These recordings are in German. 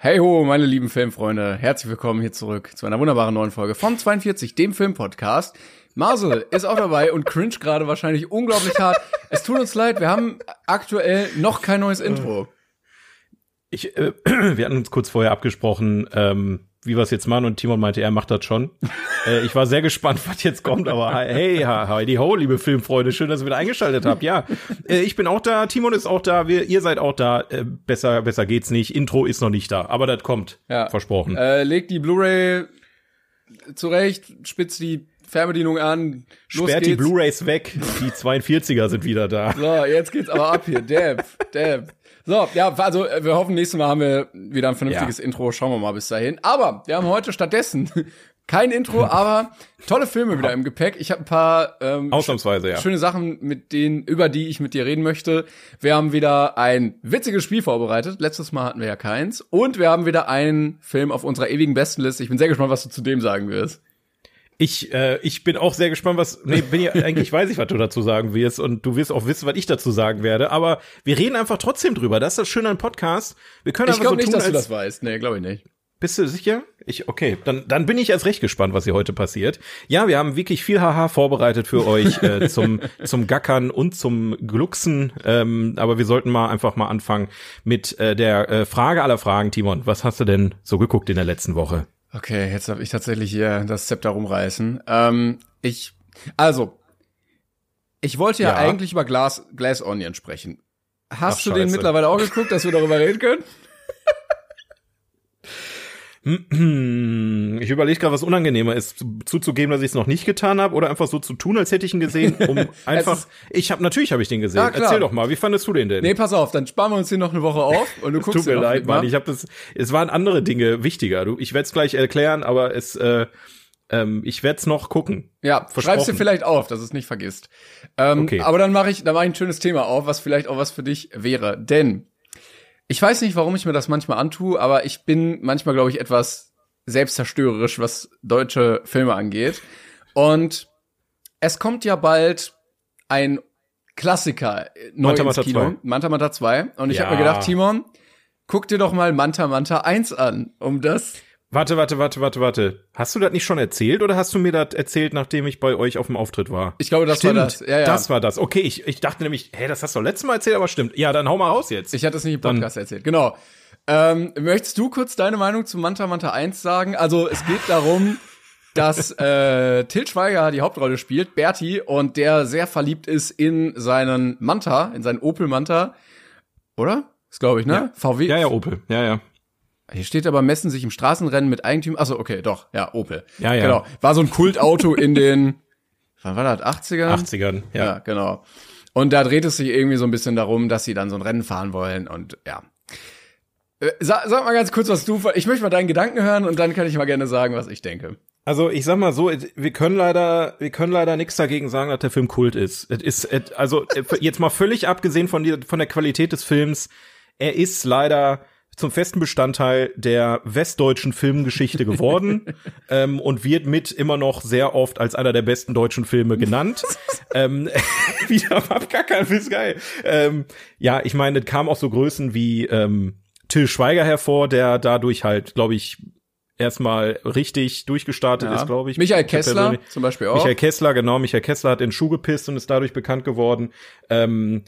Hey ho, meine lieben Filmfreunde, herzlich willkommen hier zurück zu einer wunderbaren neuen Folge von 42, dem Filmpodcast. Marcel ist auch dabei und cringe gerade wahrscheinlich unglaublich hart. Es tut uns leid, wir haben aktuell noch kein neues Intro. Ich, äh, wir hatten uns kurz vorher abgesprochen, ähm, wie wir es jetzt machen und Timon meinte, er macht das schon. äh, ich war sehr gespannt, was jetzt kommt, aber hey, Heidi Ho, liebe Filmfreunde, schön, dass ihr wieder eingeschaltet habt. Ja, äh, ich bin auch da, Timon ist auch da, wir, ihr seid auch da. Äh, besser, besser geht's nicht. Intro ist noch nicht da, aber das kommt. Ja. Versprochen. Äh, leg die Blu-ray zurecht, spitz die Fernbedienung an, los Sperrt die geht's. Blu-rays weg. Die 42er sind wieder da. So, jetzt geht's aber ab hier. Dab, dab. So, ja, also äh, wir hoffen, nächstes Mal haben wir wieder ein vernünftiges Ja. Intro. Schauen wir mal bis dahin. Aber wir haben heute stattdessen kein Intro, aber tolle Filme wieder im Gepäck. Ich habe ein paar ähm, Ausnahmsweise, ja. schöne Sachen, mit denen, über die ich mit dir reden möchte. Wir haben wieder ein witziges Spiel vorbereitet. Letztes Mal hatten wir ja keins. Und wir haben wieder einen Film auf unserer ewigen Bestenliste. Ich bin sehr gespannt, was du zu dem sagen wirst. Ich, äh, ich bin auch sehr gespannt, was. Nee, bin ja, eigentlich weiß ich, was du dazu sagen wirst und du wirst auch wissen, was ich dazu sagen werde. Aber wir reden einfach trotzdem drüber. Das ist das Schöne an Podcast. Wir können Ich einfach glaube so nicht, tun, dass du das weißt. Nee, glaube ich nicht. Bist du sicher? Ich, okay, dann, dann bin ich erst recht gespannt, was hier heute passiert. Ja, wir haben wirklich viel Haha vorbereitet für euch äh, zum, zum Gackern und zum Glucksen. Ähm, aber wir sollten mal einfach mal anfangen mit äh, der äh, Frage aller Fragen. Timon, was hast du denn so geguckt in der letzten Woche? Okay, jetzt darf ich tatsächlich hier das Zepter rumreißen. Ähm, ich, also, ich wollte ja, Ja. eigentlich über Glass, Glass Onion sprechen. Hast Ach, du den mittlerweile auch geguckt, dass wir darüber reden können? Ich überlege gerade, was unangenehmer ist, zu- zuzugeben, dass ich es noch nicht getan habe, oder einfach so zu tun, als hätte ich ihn gesehen, um einfach. Ich habe natürlich habe ich den gesehen. Ja. Erzähl doch mal, wie fandest du den denn? Nee, pass auf, dann sparen wir uns hier noch eine Woche auf und du guckst Tut mir leid? Mann. Ich habe das. Es waren andere Dinge wichtiger. Du, ich werde es gleich erklären, aber es. Äh, ähm, ich werde es noch gucken. Ja, schreib's dir vielleicht auf, dass es nicht vergisst. Ähm, Okay. Aber dann mache ich, dann mache ich ein schönes Thema auf, was vielleicht auch was für dich wäre. Denn ich weiß nicht, warum ich mir das manchmal antue, aber ich bin manchmal, glaube ich, etwas selbstzerstörerisch, was deutsche Filme angeht. Und es kommt ja bald ein Klassiker äh, neu Manta ins Manta Kino. 2. Manta Manta 2. Und ich hab habe Ja. mir gedacht, Timon, guck dir doch mal Manta Manta 1 an, um das Warte, warte, warte, warte, warte. Hast du das nicht schon erzählt oder hast du mir das erzählt, nachdem ich bei euch auf dem Auftritt war? Ich glaube, das war stimmt, das. Ja, ja. Das war das. Okay, ich, ich dachte nämlich, hä, das hast du letztes Mal erzählt, aber stimmt. Ja, dann hau mal raus jetzt. Ich hatte es nicht im Dann- Podcast erzählt. Genau. Ähm, möchtest du kurz deine Meinung zu Manta Manta 1 sagen? Also es geht darum, dass äh, Til Schweiger die Hauptrolle spielt, Berti, und der sehr verliebt ist in seinen Manta, in seinen Opel Manta. Oder? Das glaube ich, ne? Ja. VW. ja, ja, Opel. Ja, ja. Hier steht aber messen sich im Straßenrennen mit Eigentümer. Achso, okay, doch. Ja, Opel. Ja, ja. Genau. War so ein Kultauto in den, wann war das? 80ern? 80ern. Ja. Ja. genau. Und da dreht es sich irgendwie so ein bisschen darum, dass sie dann so ein Rennen fahren wollen und ja. Äh, Sag, sag mal ganz kurz, was du. Ich möchte mal deinen Gedanken hören und dann kann ich mal gerne sagen, was ich denke. Also ich sag mal so, wir können leider, wir können leider nichts dagegen sagen, dass der Film Kult ist. Es ist es- also äh, jetzt mal völlig abgesehen von, die, von der Qualität des Films, er ist leider zum festen Bestandteil der westdeutschen Filmgeschichte geworden ähm, und wird mit immer noch sehr oft als einer der besten deutschen Filme genannt. ähm, wieder gar keinen Witz, geil. Ähm, ja, ich meine, es kam auch so Größen wie ähm, Till Schweiger hervor, der dadurch halt, glaube ich, erstmal richtig durchgestartet Ja. ist, glaube ich. Michael Ich Kessler zum Beispiel auch. Michael Kessler, genau. Michael Kessler hat in den Schuh gepisst und ist dadurch bekannt geworden. Ähm,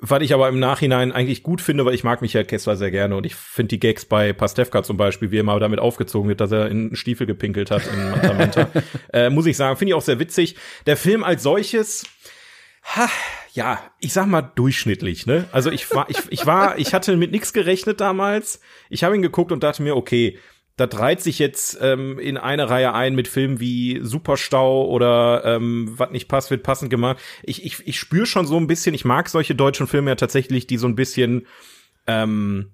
was ich aber im Nachhinein eigentlich gut finde, weil ich mag Michael Kessler sehr gerne und ich finde die Gags bei Pastewka zum Beispiel, wie er mal damit aufgezogen wird, dass er in einen Stiefel gepinkelt hat in Manta Manta, äh, muss ich sagen, finde ich auch sehr witzig. Der Film als solches, ha, ja, ich sag mal durchschnittlich, ne? Also ich war, ich, ich war, ich hatte mit nichts gerechnet damals. Ich habe ihn geguckt und dachte mir, okay, das reiht sich jetzt ähm, in eine Reihe ein mit Filmen wie Superstau oder ähm, was nicht passt, wird passend gemacht. Ich, ich, ich spüre schon so ein bisschen, ich mag solche deutschen Filme ja tatsächlich, die so ein bisschen ähm,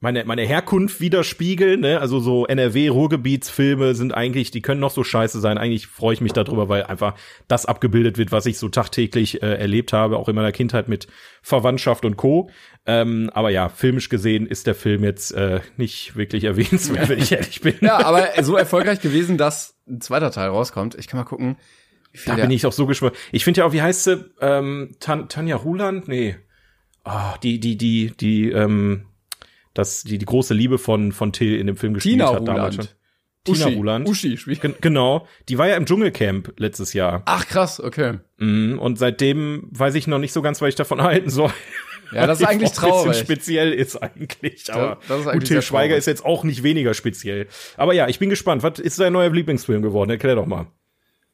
meine, meine Herkunft widerspiegeln, ne? Also so NRW-Ruhrgebietsfilme sind eigentlich, die können noch so scheiße sein. Eigentlich freue ich mich darüber, weil einfach das abgebildet wird, was ich so tagtäglich äh, erlebt habe, auch in meiner Kindheit mit Verwandtschaft und Co. Ähm, aber ja, filmisch gesehen ist der Film jetzt äh, nicht wirklich erwähnenswert, wenn ich ehrlich bin. Ja, aber so erfolgreich gewesen, dass ein zweiter Teil rauskommt. Ich kann mal gucken. Da bin ich auch so gespannt. Ich finde ja auch, wie heißt sie? Ähm, Tan Tanja Ruland? Nee. Oh, die, die, die, die, ähm, das, die, die große Liebe von, von Till in dem Film gespielt Tina hat Ruland. damals schon. Tina Uschi, Ruland. Uschi spielt. Gen genau. Die war ja im Dschungelcamp letztes Jahr. Ach krass, okay. Mhm. Und seitdem weiß ich noch nicht so ganz, was ich davon halten soll. Ja, das ist eigentlich Frau ein bisschen traurig. speziell ist eigentlich. Aber das ist gut, eigentlich Till sehr Schweiger traurig. ist jetzt auch nicht weniger speziell. Aber ja, ich bin gespannt. Was ist dein neuer Lieblingsfilm geworden? Erklär doch mal.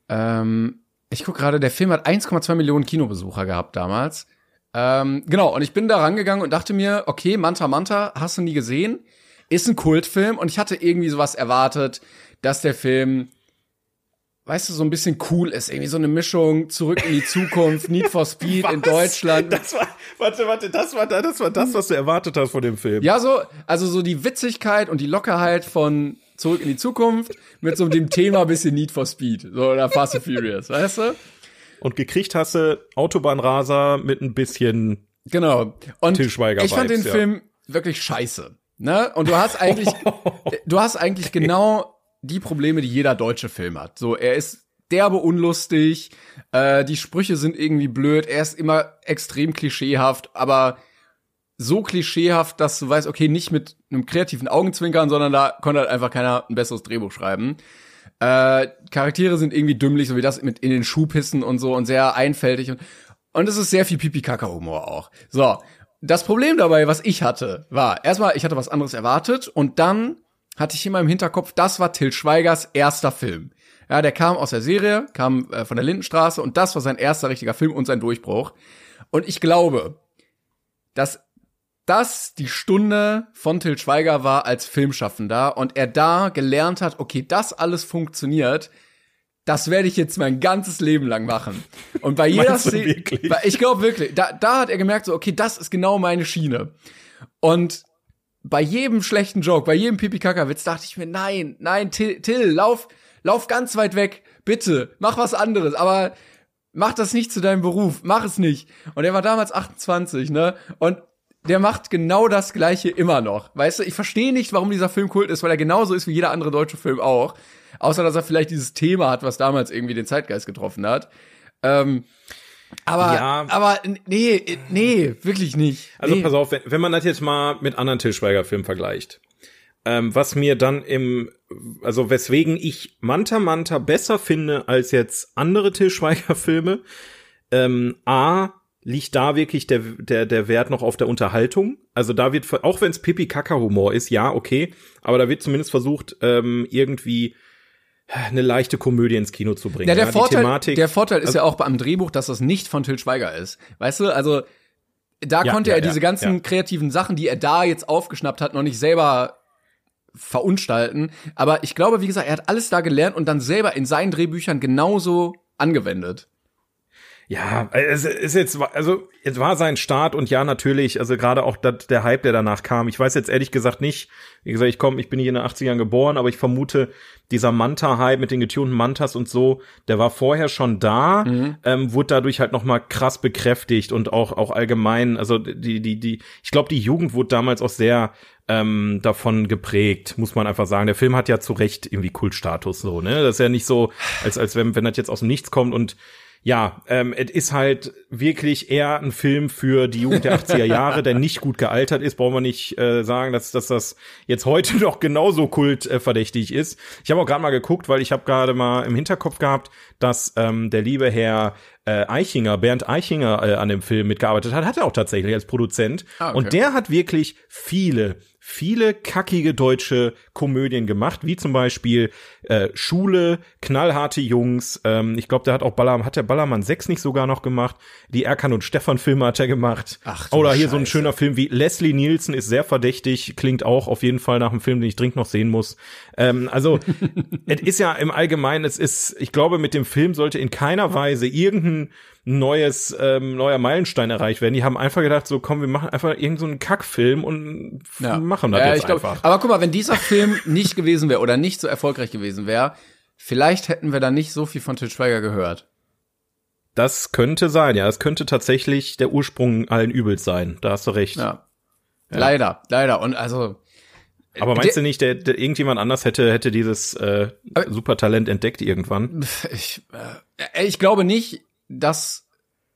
Ähm, ich guck gerade, der Film hat 1,2 Millionen Kinobesucher gehabt damals. Ähm, genau, und ich bin da rangegangen und dachte mir, okay, Manta Manta, hast du nie gesehen? Ist ein Kultfilm und ich hatte irgendwie sowas erwartet, dass der Film, weißt du, so ein bisschen cool ist. Irgendwie so eine Mischung zurück in die Zukunft, Need for Speed in Deutschland. Das war, warte, warte, das war, das war das, was du erwartet hast von dem Film. Ja, so, also so die Witzigkeit und die Lockerheit von Zurück in die Zukunft mit so dem Thema bisschen Need for Speed. So, oder Fast and Furious, weißt du? Und gekriegt hast du Autobahnraser mit ein bisschen Genau. Und ich fand den ja. Film wirklich scheiße. Ne? Und du hast eigentlich, du hast eigentlich genau die Probleme, die jeder deutsche Film hat. So, er ist derbe unlustig, äh, die Sprüche sind irgendwie blöd, er ist immer extrem klischeehaft, aber so klischeehaft, dass du weißt, okay, nicht mit einem kreativen Augenzwinkern, sondern da konnte halt einfach keiner ein besseres Drehbuch schreiben. Äh, Charaktere sind irgendwie dümmlich, so wie das mit in den Schuhpissen und so und sehr einfältig und und es ist sehr viel Pipi-Kaka-Humor auch. So, das Problem dabei, was ich hatte, war erstmal, ich hatte was anderes erwartet und dann hatte ich immer im Hinterkopf, das war Till Schweigers erster Film. Ja, der kam aus der Serie, kam äh, von der Lindenstraße und das war sein erster richtiger Film und sein Durchbruch. Und ich glaube, dass das die Stunde von Till Schweiger war als Filmschaffender und er da gelernt hat, okay, das alles funktioniert, das werde ich jetzt mein ganzes Leben lang machen. Und bei jeder Szene, ich glaube wirklich, da, da hat er gemerkt, so, okay, das ist genau meine Schiene. Und bei jedem schlechten Joke, bei jedem Pipi-Kaka-Witz dachte ich mir, nein, nein, Till, Till, lauf, lauf ganz weit weg, bitte, mach was anderes, aber mach das nicht zu deinem Beruf, mach es nicht. Und er war damals 28, ne? Und der macht genau das Gleiche immer noch. Weißt du, ich verstehe nicht, warum dieser Film kult ist, weil er genauso ist wie jeder andere deutsche Film auch. Außer, dass er vielleicht dieses Thema hat, was damals irgendwie den Zeitgeist getroffen hat. Ähm, aber, Ja. aber, nee, nee, wirklich nicht. Also nee. pass auf, wenn, wenn man das jetzt mal mit anderen Til Schweiger-Filmen vergleicht, ähm, was mir dann im, also weswegen ich Manta Manta besser finde als jetzt andere Til Schweiger-Filme, ähm, A, liegt da wirklich der, der, der Wert noch auf der Unterhaltung. Also da wird, auch wenn es Pipi-Kaka-Humor ist, ja, okay, aber da wird zumindest versucht, ähm, irgendwie eine leichte Komödie ins Kino zu bringen. Ja, der die Vorteil, Thematik- der Vorteil ist also- ja auch beim Drehbuch, dass das nicht von Till Schweiger ist. Weißt du, also da Ja, konnte ja, er ja, diese ganzen ja. kreativen Sachen, die er da jetzt aufgeschnappt hat, noch nicht selber verunstalten. Aber ich glaube, wie gesagt, er hat alles da gelernt und dann selber in seinen Drehbüchern genauso angewendet. Ja, es ist jetzt, also jetzt war sein Start und ja, natürlich, also gerade auch dat, der Hype, der danach kam. Ich weiß jetzt ehrlich gesagt nicht, wie gesagt, ich komme, ich bin hier in den 80ern geboren, aber ich vermute, dieser Manta-Hype mit den getunten Mantas und so, der war vorher schon da, ähm, wurde dadurch halt noch mal krass bekräftigt und auch auch allgemein, also die die die, ich glaube, die Jugend wurde damals auch sehr ähm, davon geprägt, muss man einfach sagen. Der Film hat ja zu Recht irgendwie Kultstatus so, ne? Das ist ja nicht so, als als wenn wenn das jetzt aus dem Nichts kommt und ja, ähm, es ist halt wirklich eher ein Film für die Jugend der 80er Jahre, der nicht gut gealtert ist. Brauchen wir nicht äh, sagen, dass, dass das jetzt heute noch genauso kultverdächtig äh, ist. Ich habe auch gerade mal geguckt, weil ich habe gerade mal im Hinterkopf gehabt, dass ähm, der liebe Herr äh, Eichinger, Bernd Eichinger, äh, an dem Film mitgearbeitet hat. Hat er auch tatsächlich als Produzent. Ah, okay. Und der hat wirklich viele viele kackige deutsche Komödien gemacht, wie zum Beispiel äh, Schule, knallharte Jungs. Ähm, ich glaube, der hat auch Ballermann, hat der Ballermann 6 nicht sogar noch gemacht. Die Erkan und Stefan Filme hat er gemacht. Ach Oder hier so ein Scheiße. schöner Film wie Leslie Nielsen ist sehr verdächtig, klingt auch auf jeden Fall nach einem Film, den ich dringend noch sehen muss. Ähm, also es ist ja im Allgemeinen, es ist, ich glaube, mit dem Film sollte in keiner Weise irgendein ein neues, ähm, neuer Meilenstein erreicht werden. Die haben einfach gedacht, so komm, wir machen einfach irgendeinen so einen Kackfilm und Ja. machen das Ja, jetzt glaub, einfach. Aber guck mal, wenn dieser Film nicht gewesen wäre oder nicht so erfolgreich gewesen wäre, vielleicht hätten wir dann nicht so viel von Til Schweiger gehört. Das könnte sein, ja. Das könnte tatsächlich der Ursprung allen Übels sein. Da hast du recht. Ja. Leider, leider. Und also, Aber meinst Der- du nicht, der, der irgendjemand anders hätte hätte dieses äh, Supertalent entdeckt irgendwann? ich, äh, ich glaube nicht, dass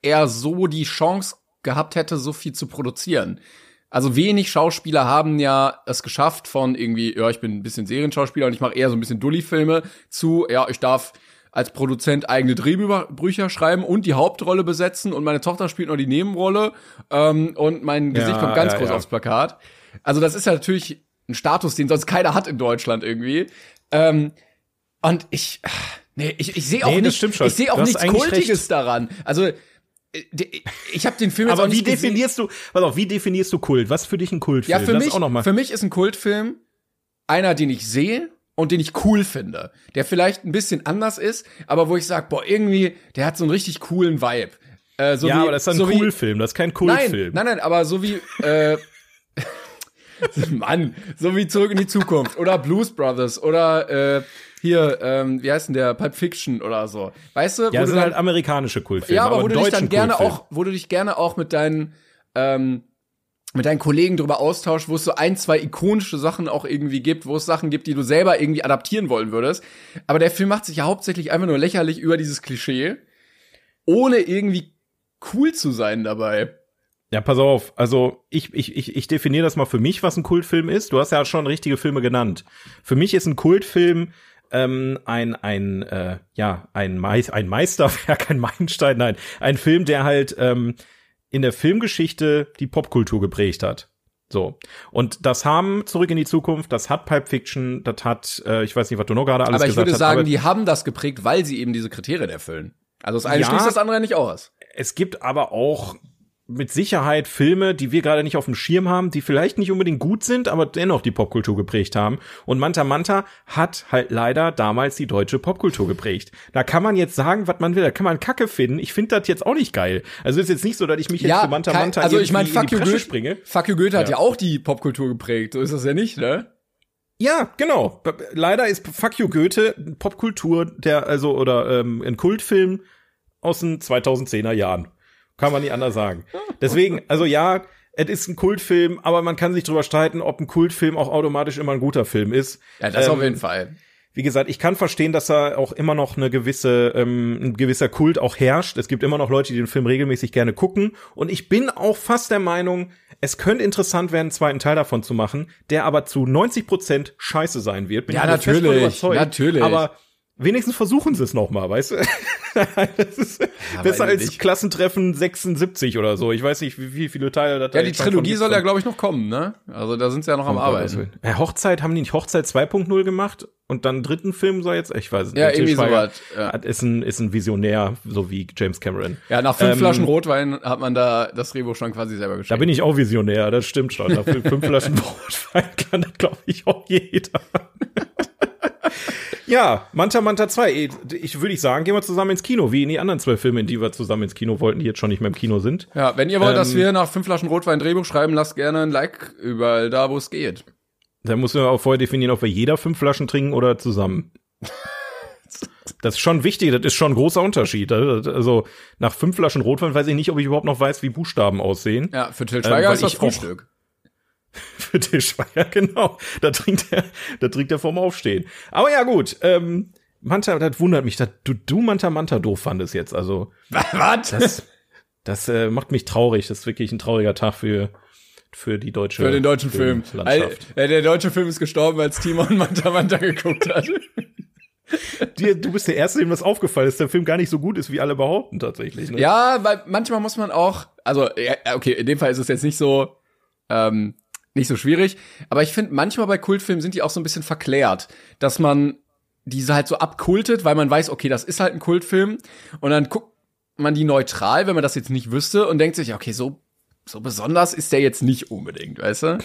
er so die Chance gehabt hätte, so viel zu produzieren. Also wenig Schauspieler haben ja es geschafft von irgendwie, ja, ich bin ein bisschen Serienschauspieler und ich mache eher so ein bisschen Dully-Filme zu, ja, ich darf als Produzent eigene Drehbücher schreiben und die Hauptrolle besetzen und meine Tochter spielt noch die Nebenrolle ähm, und mein Gesicht Ja, kommt ganz ja, groß ja. aufs Plakat. Also das ist ja natürlich ein Status, den sonst keiner hat in Deutschland irgendwie. Ähm, und ich, nee, ich, ich sehe auch Nee, nicht, ich sehe auch nichts Kultiges recht. daran. Also äh, ich habe den Film jetzt auch Aber wie nicht gesehen. definierst du, pass auf, wie definierst du Kult? Was für dich ein Kultfilm? Ja, für das mich, auch für mich ist ein Kultfilm einer, den ich sehe und den ich cool finde. Der vielleicht ein bisschen anders ist, aber wo ich sage, boah, irgendwie, der hat so einen richtig coolen Vibe. Äh, so ja, wie, aber das ist ein so wie- Kultfilm, das ist kein Nein, Kultfilm. nein, nein, aber so wie, äh, Mann, so wie Zurück in die Zukunft oder Blues Brothers oder äh, hier, ähm, wie heißt denn der, Pulp Fiction oder so. Weißt du, Ja, wo das sind dann, halt amerikanische Kultfilme. ja, aber, wo einen du dich dann gerne Kultfilm. auch, wo du dich gerne auch mit deinen, ähm, mit deinen Kollegen drüber austauschst, wo es so ein, zwei ikonische Sachen auch irgendwie gibt, wo es Sachen gibt, die du selber irgendwie adaptieren wollen würdest. Aber der Film macht sich ja hauptsächlich einfach nur lächerlich über dieses Klischee, ohne irgendwie cool zu sein dabei. Ja, pass auf. Also ich, ich, ich, ich definiere das mal für mich, was ein Kultfilm ist. Du hast ja schon richtige Filme genannt. Für mich ist ein Kultfilm ähm, ein ein äh, ja ein, Meis ein Meisterwerk, ein Meilenstein, nein, ein Film, der halt ähm, in der Filmgeschichte die Popkultur geprägt hat. So. Und das haben Zurück in die Zukunft, das hat Pipe Fiction, das hat, äh, ich weiß nicht, was du noch gerade alles aber ich gesagt würde hast. sagen, die haben das geprägt, weil sie eben diese Kriterien erfüllen. Also das eine Ja. schließt das andere nicht aus. es gibt aber auch mit Sicherheit Filme, die wir gerade nicht auf dem Schirm haben, die vielleicht nicht unbedingt gut sind, aber dennoch die Popkultur geprägt haben. Und Manta Manta hat halt leider damals die deutsche Popkultur geprägt. Da kann man jetzt sagen, was man will, da kann man Kacke finden. Ich finde das jetzt auch nicht geil. Also ist jetzt nicht so, dass ich mich jetzt für Manta kein- Manta also ich meine, Fuck. Fuck you Goethe hat Ja. ja auch die Popkultur geprägt. So ist das ja nicht, ne? Ja, genau. Leider ist Fuck You Goethe Popkultur, der also oder ähm, ein Kultfilm aus den 2010er Jahren. Kann man nicht anders sagen. Deswegen, also ja, es ist ein Kultfilm, aber man kann sich drüber streiten, ob ein Kultfilm auch automatisch immer ein guter Film ist. Ja, das Ähm, auf jeden Fall. Wie gesagt, ich kann verstehen, dass da auch immer noch eine gewisse, ähm, ein gewisser Kult auch herrscht. Es gibt immer noch Leute, die den Film regelmäßig gerne gucken. Und ich bin auch fast der Meinung, es könnte interessant werden, einen zweiten Teil davon zu machen, der aber zu 90 Prozent scheiße sein wird. Bin Ja, natürlich, natürlich. Aber wenigstens versuchen sie es noch mal, weißt du? das ist besser weiß als nicht. Klassentreffen 76 oder so. Ich weiß nicht, wie, wie viele Teile da Ja, die Trilogie soll ja, glaube ich, noch kommen, ne? Also da sind sie ja noch am Oh Arbeiten. will- Äh, Hochzeit, haben die nicht Hochzeit 2.0 gemacht und dann dritten Film soll jetzt, ich weiß es Ja, nicht. irgendwie sowas, ja. Ist ein, ist ein Visionär, so wie James Cameron. Ja, nach fünf Ähm, Flaschen Rotwein hat man da das Drehbuch schon quasi selber Da geschrieben. bin ich auch Visionär, das stimmt schon. Nach fünf fünf Flaschen Rotwein kann das, glaube ich, auch jeder. Ja, Manta Manta 2. eh, Ich würde ich sagen, gehen wir zusammen ins Kino, wie in die anderen zwölf Filme, in die wir zusammen ins Kino wollten, die jetzt schon nicht mehr im Kino sind. ja, wenn ihr wollt, dass Ähm, wir nach fünf Flaschen Rotwein ein Drehbuch schreiben, lasst gerne ein Like überall da, wo es geht. Da müssen wir auch vorher definieren, ob wir jeder fünf Flaschen trinken oder zusammen. Das ist schon wichtig, das ist schon ein großer Unterschied. Also nach fünf Flaschen Rotwein weiß ich nicht, ob ich überhaupt noch weiß, wie Buchstaben aussehen. Ja, für Till Ähm, Schweiger weil ist das Frühstück. Schweiger, genau. Da trinkt er, da trinkt er vorm Aufstehen. Aber ja, gut. Ähm, Manta, das wundert mich, dass du, du Manta Manta doof fandest jetzt. Also, Was? das, das äh, macht mich traurig. Das ist wirklich ein trauriger Tag für, für die deutsche Für den deutschen Film. Al- äh, Der deutsche Film ist gestorben, als Timon Manta Manta geguckt hat. Dir, du bist der Erste, dem das aufgefallen ist, der Film gar nicht so gut ist, wie alle behaupten tatsächlich. Ne? Ja, weil manchmal muss man auch, also ja, okay, in dem Fall ist es jetzt nicht so ähm, nicht so schwierig, aber ich finde manchmal bei Kultfilmen sind die auch so ein bisschen verklärt, dass man diese halt so abkultet, weil man weiß, okay, das ist halt ein Kultfilm und dann guckt man die neutral, wenn man das jetzt nicht wüsste und denkt sich, okay, so so besonders ist der jetzt nicht unbedingt, weißt du?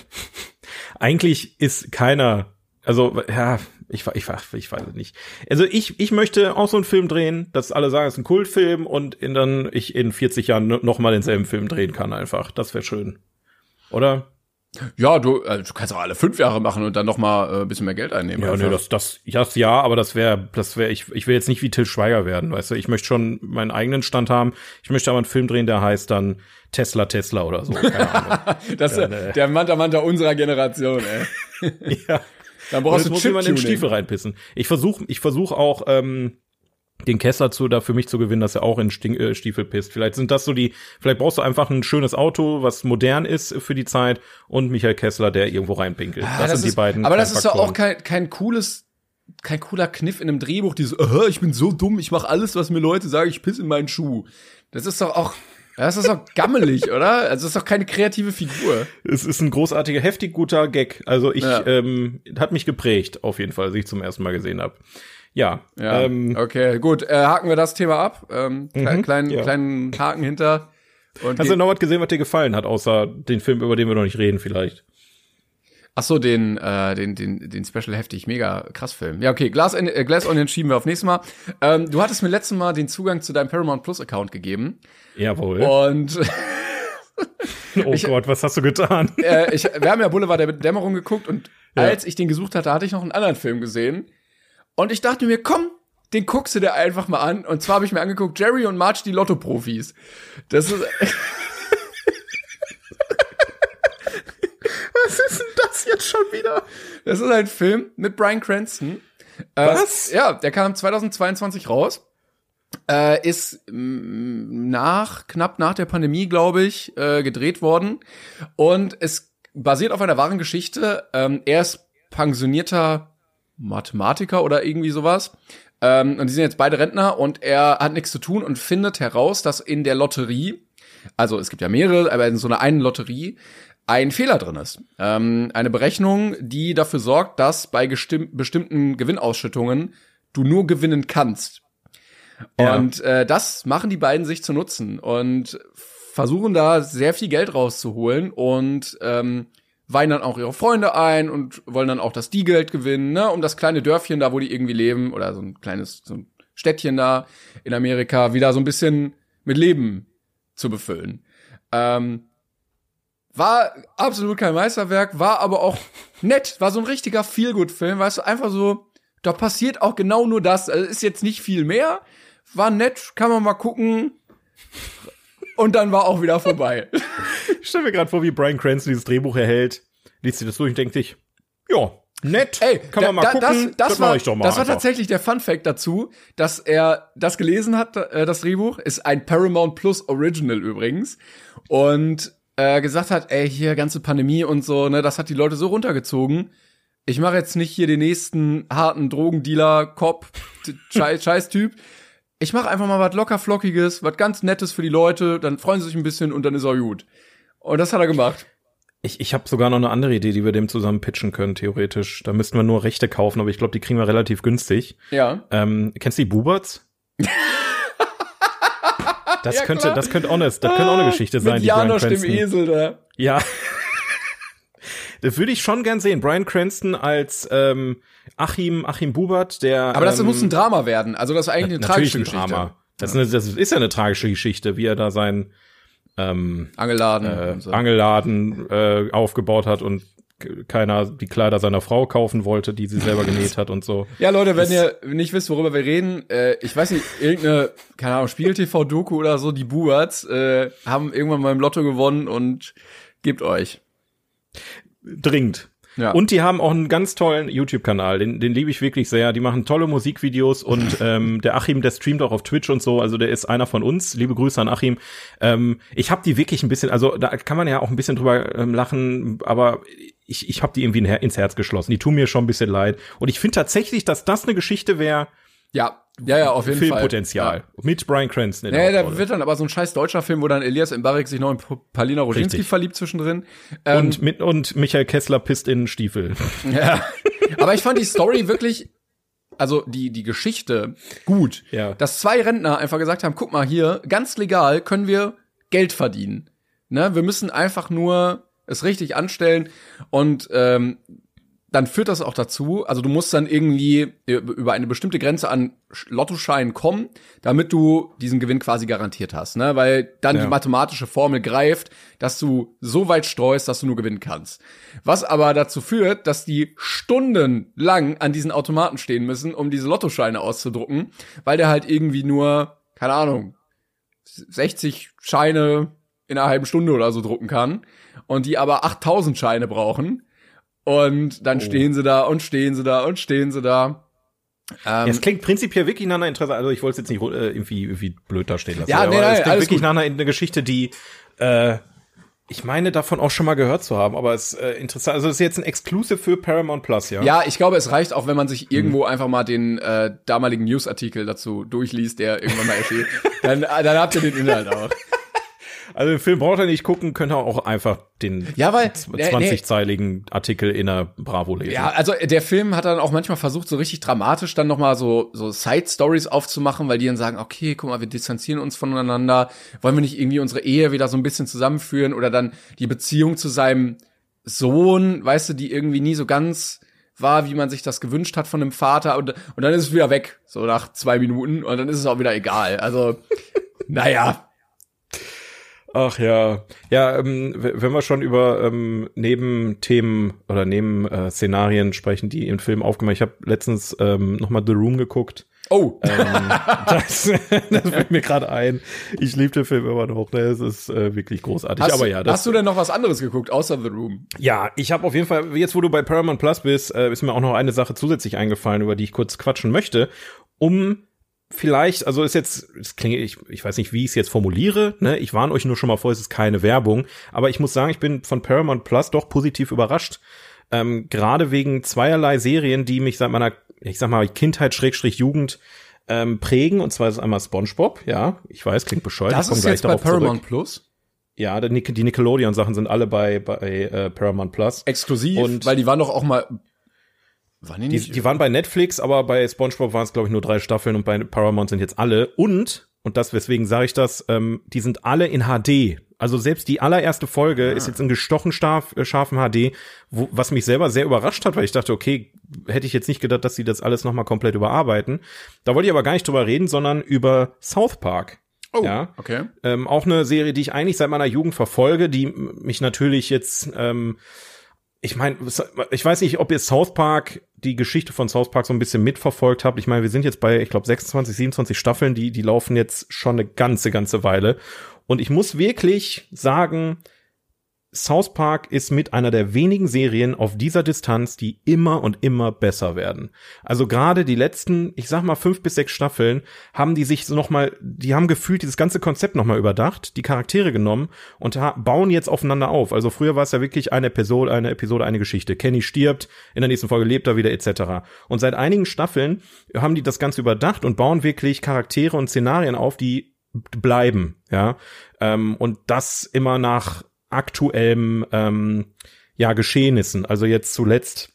Eigentlich ist keiner, also ja, Ich, ich, ich weiß es nicht. Also ich, ich möchte auch so einen Film drehen, dass alle sagen, es ist ein Kultfilm und in dann ich in 40 Jahren noch mal denselben Film drehen kann einfach. Das wäre schön. Oder? Ja, du, äh, du kannst auch alle fünf Jahre machen und dann noch mal äh, ein bisschen mehr Geld einnehmen. Ja, einfach. nee, das, das, das ja, aber das wäre, das wäre, ich, ich will jetzt nicht wie Till Schweiger werden, weißt du. Ich möchte schon meinen eigenen Stand haben. Ich möchte aber einen Film drehen, der heißt dann Tesla Tesla oder so. Keine Ahnung. das ist Ja, der, Manta Manta unserer Generation, ey. ja. Dann brauchst du muss jemand in den. Stiefel reinpissen. Ich versuche ich versuch auch, ähm, den Kessler zu, da für mich zu gewinnen, dass er auch in Sting, äh, Stiefel pisst. Vielleicht sind das so die, vielleicht brauchst du einfach ein schönes Auto, was modern ist für die Zeit und Michael Kessler, der irgendwo reinpinkelt. Ah, das, sind ist, die beiden. Aber das ist doch auch kein, kein cooles, kein cooler Kniff in einem Drehbuch, dieses, "Aha, ich bin so dumm, ich mache alles, was mir Leute sagen, ich piss in meinen Schuh. Das ist doch auch, das ist doch gammelig, oder? Also das ist doch keine kreative Figur. Es ist ein großartiger, heftig guter Gag. Also ich, Ja. ähm, hat mich geprägt, auf jeden Fall, als ich zum ersten Mal gesehen habe. Ja, Ja, ähm, okay, gut, äh, haken wir das Thema ab. Ähm, Mhm, kleinen, ja. kleinen Haken hinter. Und hast du noch was gesehen, was dir gefallen hat, außer den Film, über den wir noch nicht reden, vielleicht? Ach so, den, äh, den, den, den Special heftig, mega krass Film. Ja, okay, Glass, äh, Glass Onion schieben wir auf nächstes Mal. Ähm, du hattest mir letztes Mal den Zugang zu deinem Paramount Plus Account gegeben Jawohl. und oh Gott, was hast du getan? äh, ich, wir haben ja Boulevard der Dämmerung geguckt und als ich den gesucht hatte, hatte ich noch einen anderen Film gesehen und ich dachte mir, komm, den guckst du dir einfach mal an und zwar habe ich mir angeguckt Jerry und Marge die Lotto Profis. Das ist Was ist denn das jetzt schon wieder? Das ist ein Film mit Brian Cranston. Äh, Was? Ja, der kam 2022 raus. Äh, ist mm, nach, knapp nach der Pandemie, glaube ich, äh, gedreht worden. Und es basiert auf einer wahren Geschichte. Ähm, er ist pensionierter Mathematiker oder irgendwie sowas. Ähm, und die sind jetzt beide Rentner und er hat nichts zu tun und findet heraus, dass in der Lotterie, also es gibt ja mehrere, aber in so einer einen Lotterie, ein Fehler drin ist. Ähm, eine Berechnung, die dafür sorgt, dass bei bestimmten Gewinnausschüttungen du nur gewinnen kannst. Ja. Und äh, das machen die beiden sich zu nutzen und versuchen da sehr viel Geld rauszuholen und ähm, weihen dann auch ihre Freunde ein und wollen dann auch, dass die Geld gewinnen, ne, um das kleine Dörfchen da, wo die irgendwie leben, oder so ein kleines so ein Städtchen da in Amerika, wieder so ein bisschen mit Leben zu befüllen. Ähm, war absolut kein Meisterwerk, war aber auch nett, war so ein richtiger Feelgood-Film, weißt du, einfach so, da passiert auch genau nur das, also ist jetzt nicht viel mehr, war nett, kann man mal gucken und dann war auch wieder vorbei. Ich stelle mir gerade vor, wie Brian Cranston dieses Drehbuch erhält, liest sich das durch und denkt sich, ja, nett, Ey, kann da- man mal da, gucken, das, das, mach war, ich doch mal das war einfach. tatsächlich der Fun Fact dazu, dass er das gelesen hat, äh, das Drehbuch, ist ein Paramount Plus Original übrigens und äh, gesagt hat, ey, hier ganze Pandemie und so, ne, das hat die Leute so runtergezogen. Ich mache jetzt nicht hier den nächsten harten Drogendealer, Cop, Scheiß-Typ. Ich mache einfach mal was locker flockiges, was ganz Nettes für die Leute, dann freuen sie sich ein bisschen und dann ist auch gut. Und das hat er gemacht. Ich, ich habe sogar noch eine andere Idee, die wir dem zusammen pitchen können, theoretisch. Da müssten wir nur Rechte kaufen, aber ich glaube, die kriegen wir relativ günstig. Ja. Ähm, kennst du die Buberts? Das Ja, könnte, klar. das könnte auch eine, das könnte auch eine Geschichte sein, Mit die Brian Janosch dem Cranston. Esel da. Ja. Das würde ich schon gern sehen. Brian Cranston als ähm, Achim, Achim Bubert, der. Aber das ähm, muss ein Drama werden. Also das ist eigentlich eine tragische ein Geschichte. Drama. Das, ist eine, das ist ja eine tragische Geschichte, wie er da sein ähm, Angeladen. äh, so. Angelladen äh, aufgebaut hat und keiner die Kleider seiner Frau kaufen wollte, die sie selber genäht hat und so. Ja, Leute, wenn ihr nicht wisst, worüber wir reden, äh, ich weiß nicht, irgendeine, keine Ahnung, Spiegel-TV-Doku oder so, die Buberts äh, haben irgendwann mal im Lotto gewonnen und gebt euch. Dringend. Ja. Und die haben auch einen ganz tollen YouTube-Kanal, den, den liebe ich wirklich sehr. Die machen tolle Musikvideos und ähm, der Achim, der streamt auch auf Twitch und so, also der ist einer von uns. Liebe Grüße an Achim. Ähm, ich habe die wirklich ein bisschen, also da kann man ja auch ein bisschen drüber ähm, lachen, aber ich, ich habe die irgendwie ins Herz geschlossen. Die tun mir schon ein bisschen leid. Und ich finde tatsächlich, dass das eine Geschichte wäre, ja, ja, ja, auf jeden Filmpotenzial. Fall. Mit Brian Cranston in Ja, ja der da wird dann aber so ein scheiß deutscher Film, wo dann Elias Mbarek sich noch in Palina Roginski verliebt zwischendrin. Ähm, und, mit, und Michael Kessler pisst in den Stiefel. Ja. Aber ich fand die Story wirklich, also die, die Geschichte gut. Ja. Dass zwei Rentner einfach gesagt haben, guck mal hier, ganz legal können wir Geld verdienen. Ne? Wir müssen einfach nur es richtig anstellen und ähm, dann führt das auch dazu, also du musst dann irgendwie über eine bestimmte Grenze an Lottoscheinen kommen, damit du diesen Gewinn quasi garantiert hast, ne? Weil dann ja. die mathematische Formel greift, dass du so weit streust, dass du nur gewinnen kannst. Was aber dazu führt, dass die stundenlang an diesen Automaten stehen müssen, um diese Lottoscheine auszudrucken, weil der halt irgendwie nur, keine Ahnung, 60 Scheine in einer halben Stunde oder so drucken kann und die aber 8000 Scheine brauchen und dann oh. stehen sie da und stehen sie da und stehen sie da. Ähm, es klingt prinzipiell wirklich nach einer Interesse, also ich wollte es jetzt nicht äh, irgendwie, irgendwie blöd dastehen lassen. Ja, nee, aber nein, es klingt wirklich gut. nach einer, einer Geschichte, die äh, ich meine davon auch schon mal gehört zu haben, aber es ist äh, interessant. Also es ist jetzt ein Exclusive für Paramount Plus, ja? Ja, ich glaube, es reicht auch, wenn man sich irgendwo hm. einfach mal den äh, damaligen Newsartikel dazu durchliest, der irgendwann mal erschien. dann, dann habt ihr den Inhalt auch. Also den Film braucht er nicht gucken, könnt ihr auch einfach den ja, weil, 20-zeiligen Artikel in der Bravo lesen. Ja, also der Film hat dann auch manchmal versucht, so richtig dramatisch dann nochmal so, so Side-Stories aufzumachen, weil die dann sagen, okay, guck mal, wir distanzieren uns voneinander, wollen wir nicht irgendwie unsere Ehe wieder so ein bisschen zusammenführen oder dann die Beziehung zu seinem Sohn, weißt du, die irgendwie nie so ganz war, wie man sich das gewünscht hat von dem Vater und, und dann ist es wieder weg, so nach zwei Minuten und dann ist es auch wieder egal. Also, naja, Ach ja, ja, ähm, wenn wir schon über ähm, Nebenthemen oder Nebenszenarien äh, sprechen, die im Film aufgemacht. Ich habe letztens ähm, noch mal The Room geguckt. Oh, ähm, das, das fällt mir gerade ein. Ich liebe den Film immer noch. Ne? Es ist äh, wirklich großartig. Hast, Aber ja, das, hast du denn noch was anderes geguckt außer The Room? Ja, ich habe auf jeden Fall jetzt, wo du bei Paramount Plus bist, äh, ist mir auch noch eine Sache zusätzlich eingefallen, über die ich kurz quatschen möchte, um vielleicht, also ist jetzt, das klingt, ich, ich weiß nicht, wie ich es jetzt formuliere, ne? Ich warne euch nur schon mal vor, es ist keine Werbung, aber ich muss sagen, ich bin von Paramount Plus doch positiv überrascht. Ähm, Gerade wegen zweierlei Serien, die mich seit meiner, ich sag mal, Kindheit, Schrägstrich, Jugend ähm, prägen. Und zwar ist es einmal SpongeBob, ja, ich weiß, klingt bescheuert. Das ist jetzt bei Paramount zurück. Plus? Ja, die Nickelodeon-Sachen sind alle bei, bei äh, Paramount Plus. Exklusiv, und weil die waren doch auch mal waren die, nicht? Die, die waren bei Netflix, aber bei SpongeBob waren es glaube ich nur drei Staffeln und bei Paramount sind jetzt alle. Und und das weswegen sage ich das, ähm, die sind alle in HD. Also selbst die allererste Folge ah. ist jetzt in gestochen scharf, äh, scharfen HD, wo, was mich selber sehr überrascht hat, weil ich dachte, okay, hätte ich jetzt nicht gedacht, dass sie das alles nochmal komplett überarbeiten. Da wollte ich aber gar nicht drüber reden, sondern über South Park. Oh, ja, okay. Ähm, auch eine Serie, die ich eigentlich seit meiner Jugend verfolge, die mich natürlich jetzt ähm, ich meine, ich weiß nicht, ob ihr South Park, die Geschichte von South Park so ein bisschen mitverfolgt habt. Ich meine, wir sind jetzt bei, ich glaube, 26, 27 Staffeln, die, die laufen jetzt schon eine ganze, ganze Weile. Und ich muss wirklich sagen, South Park ist mit einer der wenigen Serien auf dieser Distanz, die immer und immer besser werden. Also gerade die letzten, ich sag mal fünf bis sechs Staffeln, haben die sich noch mal, die haben gefühlt dieses ganze Konzept noch mal überdacht, die Charaktere genommen und bauen jetzt aufeinander auf. Also früher war es ja wirklich eine Episode, eine Episode, eine Geschichte. Kenny stirbt, in der nächsten Folge lebt er wieder etc. Und seit einigen Staffeln haben die das Ganze überdacht und bauen wirklich Charaktere und Szenarien auf, die bleiben, ja. Ähm, und das immer nach aktuellen ähm, ja, Geschehnissen. Also jetzt zuletzt,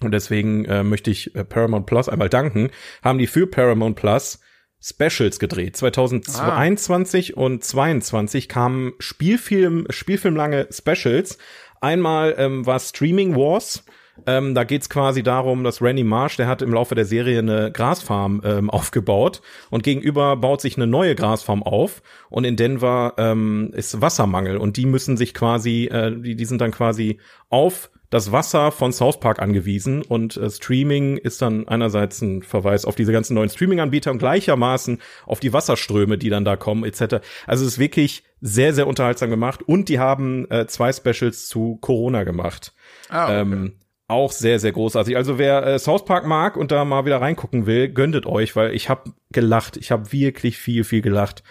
und deswegen äh, möchte ich äh, Paramount Plus einmal danken, haben die für Paramount Plus Specials gedreht. 2021 ah. und 22 kamen Spielfilm, Spielfilmlange Specials. Einmal ähm, war Streaming Wars, ähm, da geht's quasi darum, dass Randy Marsh, der hat im Laufe der Serie eine Grasfarm ähm, aufgebaut und gegenüber baut sich eine neue Grasfarm auf und in Denver ähm, ist Wassermangel und die müssen sich quasi, äh, die, die sind dann quasi auf das Wasser von South Park angewiesen und äh, Streaming ist dann einerseits ein Verweis auf diese ganzen neuen Streaming-Anbieter und gleichermaßen auf die Wasserströme, die dann da kommen etc. Also es ist wirklich sehr, sehr unterhaltsam gemacht und die haben äh, zwei Specials zu Corona gemacht. Ah, okay. ähm, auch sehr, sehr großartig. Also wer äh, South Park mag und da mal wieder reingucken will, gönntet euch, weil ich habe gelacht. Ich habe wirklich viel, viel gelacht.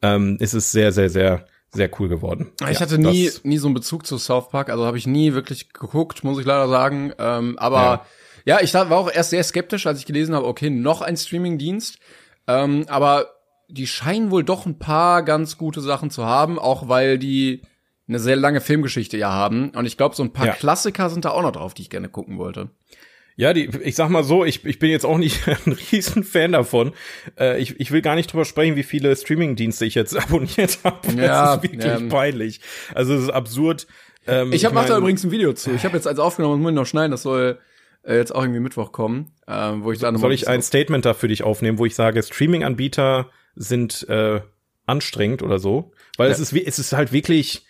Ähm, es ist sehr, sehr, sehr, sehr cool geworden. Ich ja, hatte nie, nie so einen Bezug zu South Park, also habe ich nie wirklich geguckt, muss ich leider sagen. Ähm, aber ja. ja, ich war auch erst sehr skeptisch, als ich gelesen habe, okay, noch ein Streamingdienst. Ähm, aber die scheinen wohl doch ein paar ganz gute Sachen zu haben, auch weil die eine sehr lange Filmgeschichte ja haben. Und ich glaube, so ein paar ja. Klassiker sind da auch noch drauf, die ich gerne gucken wollte. Ja, die, ich sag mal so, ich, ich bin jetzt auch nicht ein riesen Fan davon. Äh, ich, ich will gar nicht drüber sprechen, wie viele Streaming-Dienste ich jetzt abonniert habe. Ja, das ist wirklich ja. peinlich. Also es ist absurd. Ähm, ich habe ich mein, da übrigens ein Video zu. Ich habe jetzt als aufgenommen und muss noch schneiden. Das soll äh, jetzt auch irgendwie Mittwoch kommen, äh, wo ich dann Soll ich ein Statement da für dich aufnehmen, wo ich sage, Streaming-Anbieter sind äh, anstrengend oder so? Weil ja. es ist es ist halt wirklich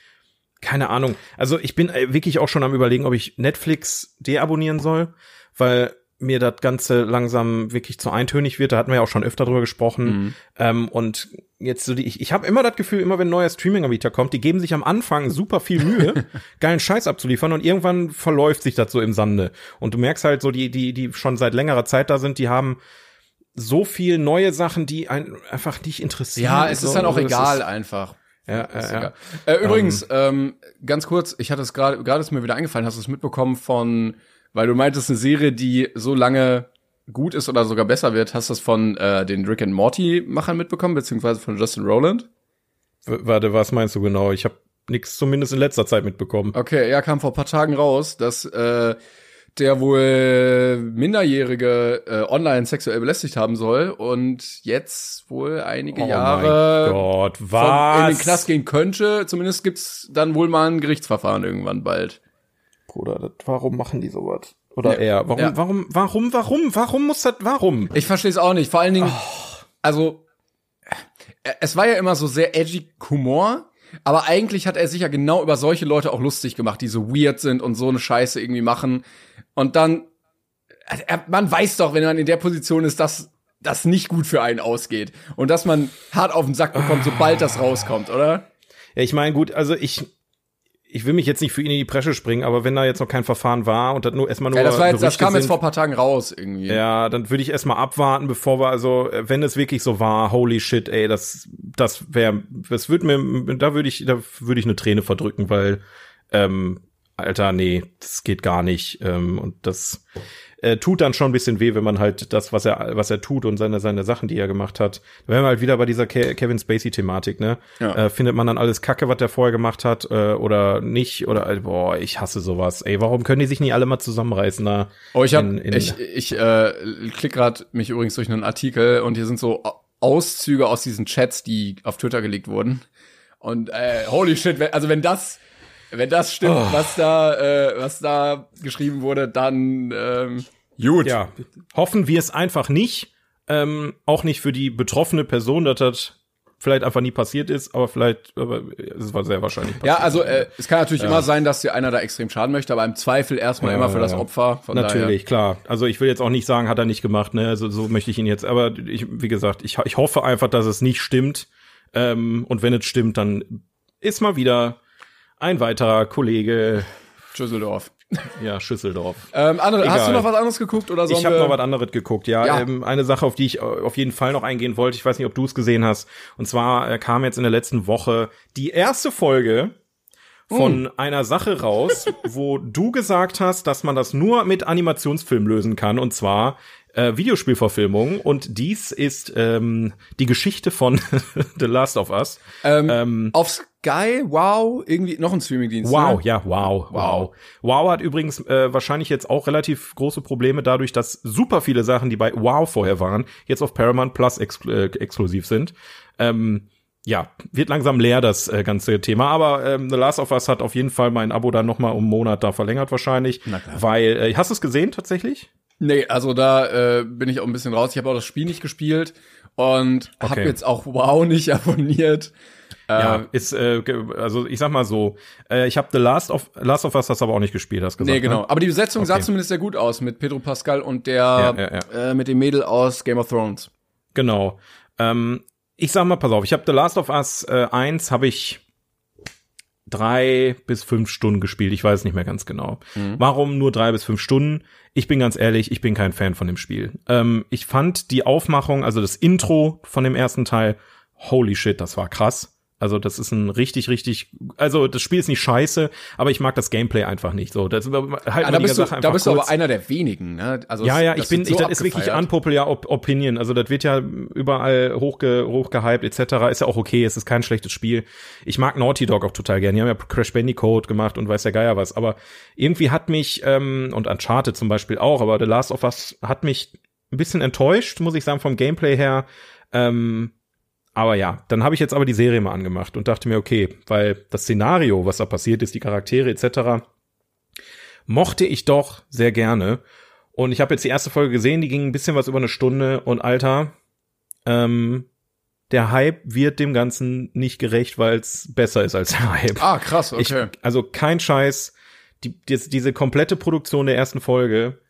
keine Ahnung. Also ich bin äh, wirklich auch schon am überlegen, ob ich Netflix deabonnieren soll, weil mir das Ganze langsam wirklich zu eintönig wird. Da hatten wir ja auch schon öfter drüber gesprochen. Mhm. Ähm, und jetzt so die, ich, ich habe immer das Gefühl, immer wenn ein neuer Streaming-Anbieter kommt, die geben sich am Anfang super viel Mühe, geilen Scheiß abzuliefern und irgendwann verläuft sich das so im Sande. Und du merkst halt so, die, die, die schon seit längerer Zeit da sind, die haben so viel neue Sachen, die einen einfach nicht interessieren. Ja, es ist dann auch also egal einfach. Ja, ja, ja. Äh, übrigens, um, ähm, ganz kurz, ich hatte es gerade, gerade ist mir wieder eingefallen, hast du es mitbekommen von weil du meintest, eine Serie, die so lange gut ist oder sogar besser wird, hast du das von äh, den Rick and Morty Machern mitbekommen, beziehungsweise von Justin Rowland? Warte, was meinst du genau? Ich habe nichts zumindest in letzter Zeit mitbekommen. Okay, ja, kam vor paar Tagen raus, dass äh, der wohl Minderjährige äh, online sexuell belästigt haben soll und jetzt wohl einige oh Jahre Gott, was? in den Knast gehen könnte. Zumindest gibt's dann wohl mal ein Gerichtsverfahren irgendwann bald. Bruder. Das, warum machen die sowas? Oder ja. er? Warum, ja. warum, warum, warum, warum muss das, warum? Ich verstehe es auch nicht. Vor allen Dingen, oh. also, äh, es war ja immer so sehr edgy Humor, aber eigentlich hat er sich ja genau über solche Leute auch lustig gemacht, die so weird sind und so eine Scheiße irgendwie machen. Und dann, also man weiß doch, wenn man in der Position ist, dass das nicht gut für einen ausgeht und dass man hart auf den Sack bekommt, sobald das rauskommt, oder? Ja, ich meine, gut, also ich, ich will mich jetzt nicht für ihn in die Presche springen, aber wenn da jetzt noch kein Verfahren war und das nur erstmal nur ja, das, war jetzt, das kam sind, jetzt vor ein paar Tagen raus irgendwie. Ja, dann würde ich erstmal abwarten, bevor wir also wenn es wirklich so war, holy shit, ey, das das wäre das würde mir da würde ich da würde ich eine Träne verdrücken, weil ähm, Alter, nee, das geht gar nicht ähm, und das äh, tut dann schon ein bisschen weh, wenn man halt das, was er, was er tut und seine, seine Sachen, die er gemacht hat. Da wären wir halt wieder bei dieser Ke Kevin Spacey-Thematik, ne? Ja. Äh, findet man dann alles Kacke, was der vorher gemacht hat, äh, oder nicht? Oder äh, boah, ich hasse sowas. Ey, warum können die sich nicht alle mal zusammenreißen da? Oh, ich hab, in, in ich, ich äh, klick grad mich übrigens durch einen Artikel und hier sind so Auszüge aus diesen Chats, die auf Twitter gelegt wurden. Und äh, holy shit, also wenn das wenn das stimmt, oh. was da, äh, was da geschrieben wurde, dann ähm, gut. Ja, hoffen wir es einfach nicht. Ähm, auch nicht für die betroffene Person, dass das vielleicht einfach nie passiert ist, aber vielleicht, aber es war sehr wahrscheinlich passiert. Ja, also äh, es kann natürlich ja. immer sein, dass dir einer da extrem schaden möchte, aber im Zweifel erstmal ja, immer für das Opfer. Von natürlich, daher. klar. Also ich will jetzt auch nicht sagen, hat er nicht gemacht, ne? Also so möchte ich ihn jetzt, aber ich, wie gesagt, ich, ich hoffe einfach, dass es nicht stimmt. Ähm, und wenn es stimmt, dann ist mal wieder ein weiterer Kollege. Schüsseldorf. Ja, Schüsseldorf. Ähm, andere, hast du noch was anderes geguckt oder so? Ich habe noch was anderes geguckt, ja. ja. Ähm, eine Sache, auf die ich auf jeden Fall noch eingehen wollte, ich weiß nicht, ob du es gesehen hast. Und zwar äh, kam jetzt in der letzten Woche die erste Folge von mm. einer Sache raus, wo du gesagt hast, dass man das nur mit Animationsfilm lösen kann. Und zwar äh, Videospielverfilmung und dies ist ähm, die Geschichte von The Last of Us. Ähm, ähm, auf Sky, wow, irgendwie noch ein Streamingdienst. Wow, ne? ja, wow, wow. Wow hat übrigens äh, wahrscheinlich jetzt auch relativ große Probleme dadurch, dass super viele Sachen, die bei Wow vorher waren, jetzt auf Paramount Plus ex äh, exklusiv sind. Ähm, ja, wird langsam leer das äh, ganze Thema, aber ähm, The Last of Us hat auf jeden Fall mein Abo dann noch mal um einen Monat da verlängert wahrscheinlich, weil äh, hast du es gesehen tatsächlich? Nee, also da äh, bin ich auch ein bisschen raus. Ich habe auch das Spiel nicht gespielt und okay. habe jetzt auch WoW nicht abonniert. Ja, äh, ist äh, also ich sag mal so, äh, ich habe The Last of Last of Us das aber auch nicht gespielt, hast gesagt. Nee, genau. Ne? Aber die Besetzung okay. sah zumindest sehr gut aus mit Pedro Pascal und der ja, ja, ja. Äh, mit dem Mädel aus Game of Thrones. Genau. Ähm, ich sag mal, pass auf, ich habe The Last of Us äh, 1 habe ich drei bis fünf Stunden gespielt. Ich weiß nicht mehr ganz genau. Mhm. Warum nur drei bis fünf Stunden? Ich bin ganz ehrlich, ich bin kein Fan von dem Spiel. Ähm, ich fand die Aufmachung, also das Intro von dem ersten Teil, holy shit, das war krass. Also das ist ein richtig, richtig, also das Spiel ist nicht scheiße, aber ich mag das Gameplay einfach nicht. So, das halt ja, da bist, du, da bist du aber einer der wenigen. Ne? Also ja, ja, ich bin, so ich, das ist wirklich unpopular Opinion. Also das wird ja überall hochge, hochgehypt etc. Ist ja auch okay, es ist kein schlechtes Spiel. Ich mag Naughty Dog auch total gern. Die haben ja Crash Bandicoot gemacht und weiß der Geier was. Aber irgendwie hat mich ähm, und Uncharted zum Beispiel auch, aber The Last of Us hat mich ein bisschen enttäuscht, muss ich sagen, vom Gameplay her. Ähm, aber ja, dann habe ich jetzt aber die Serie mal angemacht und dachte mir, okay, weil das Szenario, was da passiert ist, die Charaktere etc., mochte ich doch sehr gerne. Und ich habe jetzt die erste Folge gesehen, die ging ein bisschen was über eine Stunde und Alter, ähm, der Hype wird dem Ganzen nicht gerecht, weil es besser ist als der Hype. Ah, krass, okay. Ich, also kein Scheiß. Die, die, diese komplette Produktion der ersten Folge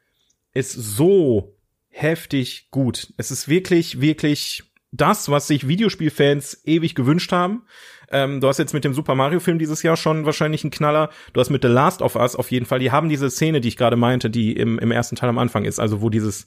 ist so heftig gut. Es ist wirklich, wirklich das, was sich Videospielfans ewig gewünscht haben. Ähm, du hast jetzt mit dem Super Mario Film dieses Jahr schon wahrscheinlich einen Knaller. Du hast mit The Last of Us auf jeden Fall. Die haben diese Szene, die ich gerade meinte, die im, im ersten Teil am Anfang ist, also wo dieses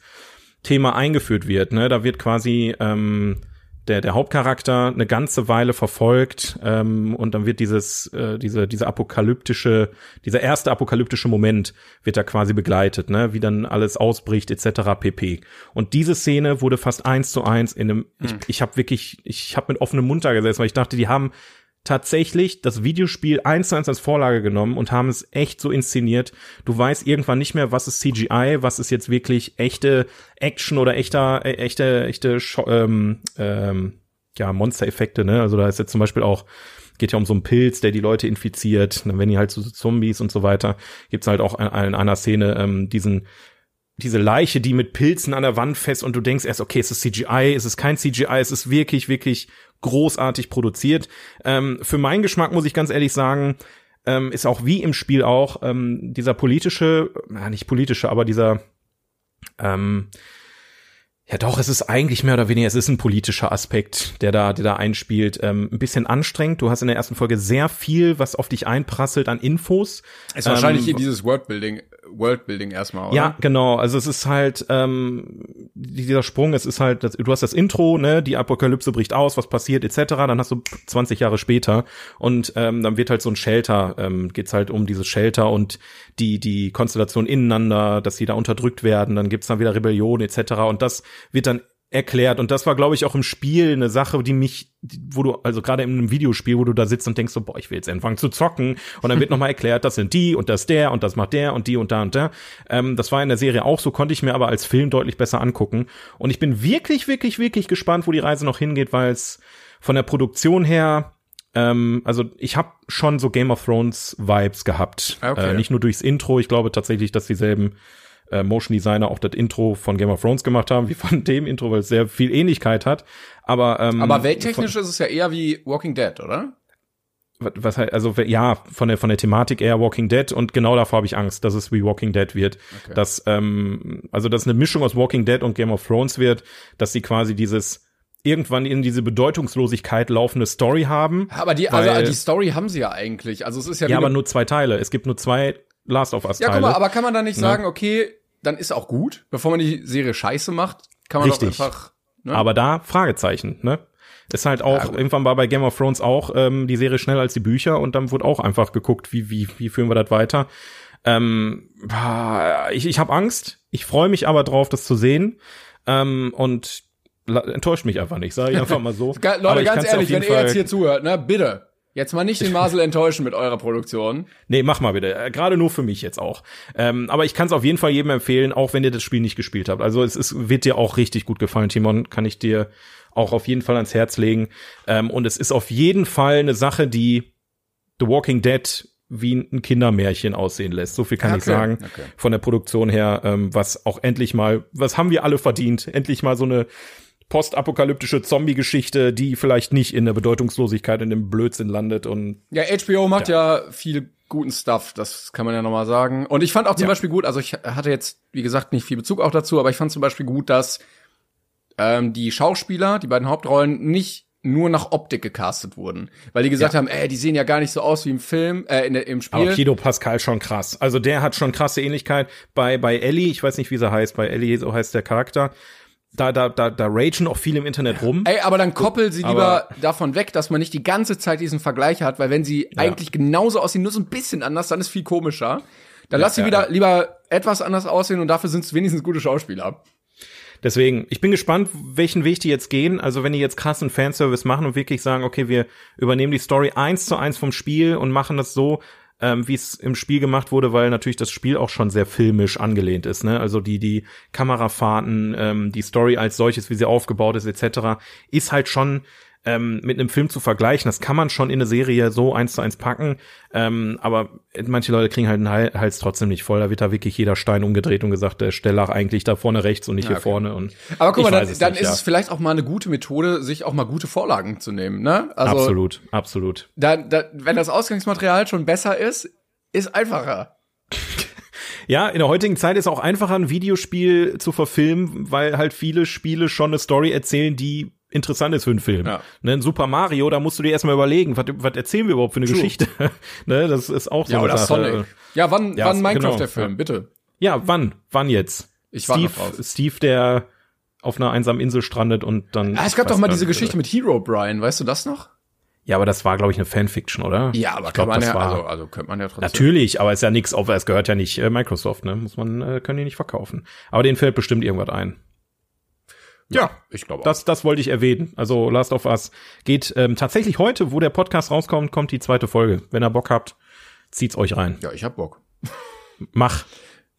Thema eingeführt wird. Ne? Da wird quasi ähm, der, der Hauptcharakter eine ganze Weile verfolgt ähm, und dann wird dieses, äh, diese, diese apokalyptische, dieser erste apokalyptische Moment wird da quasi begleitet, ne, wie dann alles ausbricht etc. pp. Und diese Szene wurde fast eins zu eins in einem, hm. ich, ich habe wirklich, ich habe mit offenem Mund da gesessen, weil ich dachte, die haben tatsächlich das Videospiel eins zu eins als Vorlage genommen und haben es echt so inszeniert. Du weißt irgendwann nicht mehr, was ist CGI, was ist jetzt wirklich echte Action oder echter, äh, echte, echte, ähm, ähm, ja, Monster-Effekte, ne? Also da ist jetzt zum Beispiel auch geht ja um so einen Pilz, der die Leute infiziert, dann werden die halt so Zombies und so weiter. Gibt's halt auch in, in einer Szene ähm, diesen diese Leiche, die mit Pilzen an der Wand fest und du denkst erst, okay, ist es CGI, ist es kein CGI, es ist wirklich, wirklich großartig produziert. Ähm, für meinen Geschmack muss ich ganz ehrlich sagen, ähm, ist auch wie im Spiel auch ähm, dieser politische, äh, nicht politische, aber dieser ähm, ja, doch, es ist eigentlich mehr oder weniger, es ist ein politischer Aspekt, der da, der da einspielt. Ähm, ein bisschen anstrengend. Du hast in der ersten Folge sehr viel, was auf dich einprasselt an Infos. Es ist ähm, wahrscheinlich hier dieses Worldbuilding, Worldbuilding erstmal, oder? Ja, genau. Also es ist halt ähm, dieser Sprung, es ist halt, du hast das Intro, ne, die Apokalypse bricht aus, was passiert, etc. Dann hast du 20 Jahre später und ähm, dann wird halt so ein Shelter, ähm, geht's halt um dieses Shelter und die die Konstellation ineinander, dass sie da unterdrückt werden, dann gibt's dann wieder Rebellion, etc. Und das wird dann erklärt. Und das war, glaube ich, auch im Spiel eine Sache, die mich, wo du, also gerade in einem Videospiel, wo du da sitzt und denkst so, boah, ich will jetzt anfangen zu zocken. Und dann wird nochmal erklärt, das sind die und das der und das macht der und die und da und da. Ähm, das war in der Serie auch so, konnte ich mir aber als Film deutlich besser angucken. Und ich bin wirklich, wirklich, wirklich gespannt, wo die Reise noch hingeht, weil es von der Produktion her ähm, also ich habe schon so Game of Thrones Vibes gehabt. Ah, okay. Äh, nicht nur durchs Intro, ich glaube tatsächlich, dass dieselben äh, Motion Designer auch das Intro von Game of Thrones gemacht haben, wie von dem Intro, weil es sehr viel Ähnlichkeit hat. Aber, ähm, aber welttechnisch ist es ja eher wie Walking Dead, oder? was halt, also ja, von der von der Thematik eher Walking Dead und genau davor habe ich Angst, dass es wie Walking Dead wird. Okay. Dass, ähm, also dass eine Mischung aus Walking Dead und Game of Thrones wird, dass sie quasi dieses irgendwann in diese Bedeutungslosigkeit laufende Story haben. Aber die, also die Story haben sie ja eigentlich. Also es ist ja. Ja, aber nur zwei Teile. Es gibt nur zwei Last of Us Teile. Ja, guck mal, aber kann man da nicht ne? sagen, okay, dann ist auch gut, bevor man die Serie scheiße macht, kann man Richtig. doch einfach. Ne? Aber da Fragezeichen, ne? Ist halt auch, ja, irgendwann war bei Game of Thrones auch ähm, die Serie schneller als die Bücher und dann wurde auch einfach geguckt, wie, wie, wie führen wir das weiter. Ähm, ich ich habe Angst, ich freue mich aber drauf, das zu sehen. Ähm, und enttäuscht mich einfach nicht, sage ich einfach mal so. Leute, ganz ehrlich, wenn ihr jetzt hier zuhört, ne, bitte, Jetzt mal nicht den Marcel enttäuschen mit eurer Produktion. Nee, mach mal bitte. Äh, gerade nur für mich jetzt auch. Ähm, aber ich kann es auf jeden Fall jedem empfehlen, auch wenn ihr das Spiel nicht gespielt habt. Also es ist, wird dir auch richtig gut gefallen, Timon. Kann ich dir auch auf jeden Fall ans Herz legen. Ähm, und es ist auf jeden Fall eine Sache, die The Walking Dead wie ein Kindermärchen aussehen lässt. So viel kann okay, ich sagen okay. von der Produktion her, ähm, was auch endlich mal, was haben wir alle verdient? Endlich mal so eine postapokalyptische Zombie-Geschichte, die vielleicht nicht in der Bedeutungslosigkeit, in dem Blödsinn landet und. Ja, HBO macht ja, ja viel guten Stuff, das kann man ja nochmal sagen. Und ich fand auch zum ja. Beispiel gut, also ich hatte jetzt, wie gesagt, nicht viel Bezug auch dazu, aber ich fand zum Beispiel gut, dass ähm, die Schauspieler, die beiden Hauptrollen, nicht nur nach Optik gecastet wurden, weil die gesagt ja. haben, ey, die sehen ja gar nicht so aus wie im Film, äh, in im Spiel. Aber Pedro Pascal schon krass. Also der hat schon krasse Ähnlichkeit bei bei Ellie, ich weiß nicht, wie sie heißt, bei Ellie so heißt der Charakter da, da, da, da ragen auch viel im Internet rum. Ey, aber dann koppel sie lieber davon weg, dass man nicht die ganze Zeit diesen Vergleich hat, weil wenn sie ja. eigentlich genauso aussehen, nur so ein bisschen anders, dann ist viel komischer. Dann ja, lass sie ja, wieder lieber etwas anders aussehen und dafür sind es wenigstens gute Schauspieler. Deswegen, ich bin gespannt, welchen Weg die jetzt gehen. Also wenn die jetzt krassen Fanservice machen und wirklich sagen, okay, wir übernehmen die Story eins zu eins vom Spiel und machen das so, ähm, wie es im Spiel gemacht wurde, weil natürlich das Spiel auch schon sehr filmisch angelehnt ist. Ne? Also die die Kamerafahrten, ähm, die Story als solches, wie sie aufgebaut ist, etc., ist halt schon ähm, mit einem Film zu vergleichen. Das kann man schon in eine Serie so eins zu eins packen, ähm, aber manche Leute kriegen halt einen Hals trotzdem nicht voll. Da wird da wirklich jeder Stein umgedreht und gesagt, der Stellach eigentlich da vorne rechts und nicht ja, hier okay. vorne. Und aber guck mal, dann, dann nicht, ist ja. es vielleicht auch mal eine gute Methode, sich auch mal gute Vorlagen zu nehmen. Ne? Also, absolut, absolut. Da, da, wenn das Ausgangsmaterial schon besser ist, ist einfacher. Ja, in der heutigen Zeit ist auch einfacher, ein Videospiel zu verfilmen, weil halt viele Spiele schon eine Story erzählen, die interessant ist für einen Film. Ja. Ne, ein Super Mario, da musst du dir erstmal überlegen, was, was erzählen wir überhaupt für eine True. Geschichte? ne, das ist auch so ja, Sache. Sonic. Ja, wann, ja, wann Minecraft genau. der Film, bitte? Ja, wann? Wann jetzt? Ich Steve, Steve, der auf einer einsamen Insel strandet und dann. Ah, es gab doch mal diese Geschichte mit Hero Brian, weißt du das noch? Ja, aber das war, glaube ich, eine Fanfiction, oder? Ja, aber ich glaub, man ja, war, also, also könnte man ja trotzdem. Natürlich, aber ist ja nichts, es gehört ja nicht äh, Microsoft, ne? Muss man, äh, können die nicht verkaufen. Aber denen fällt bestimmt irgendwas ein. Ja, ich glaube Das, das wollte ich erwähnen. Also Last of Us geht ähm, tatsächlich heute, wo der Podcast rauskommt, kommt die zweite Folge. Wenn ihr Bock habt, zieht's euch rein. Ja, ich hab Bock. Mach.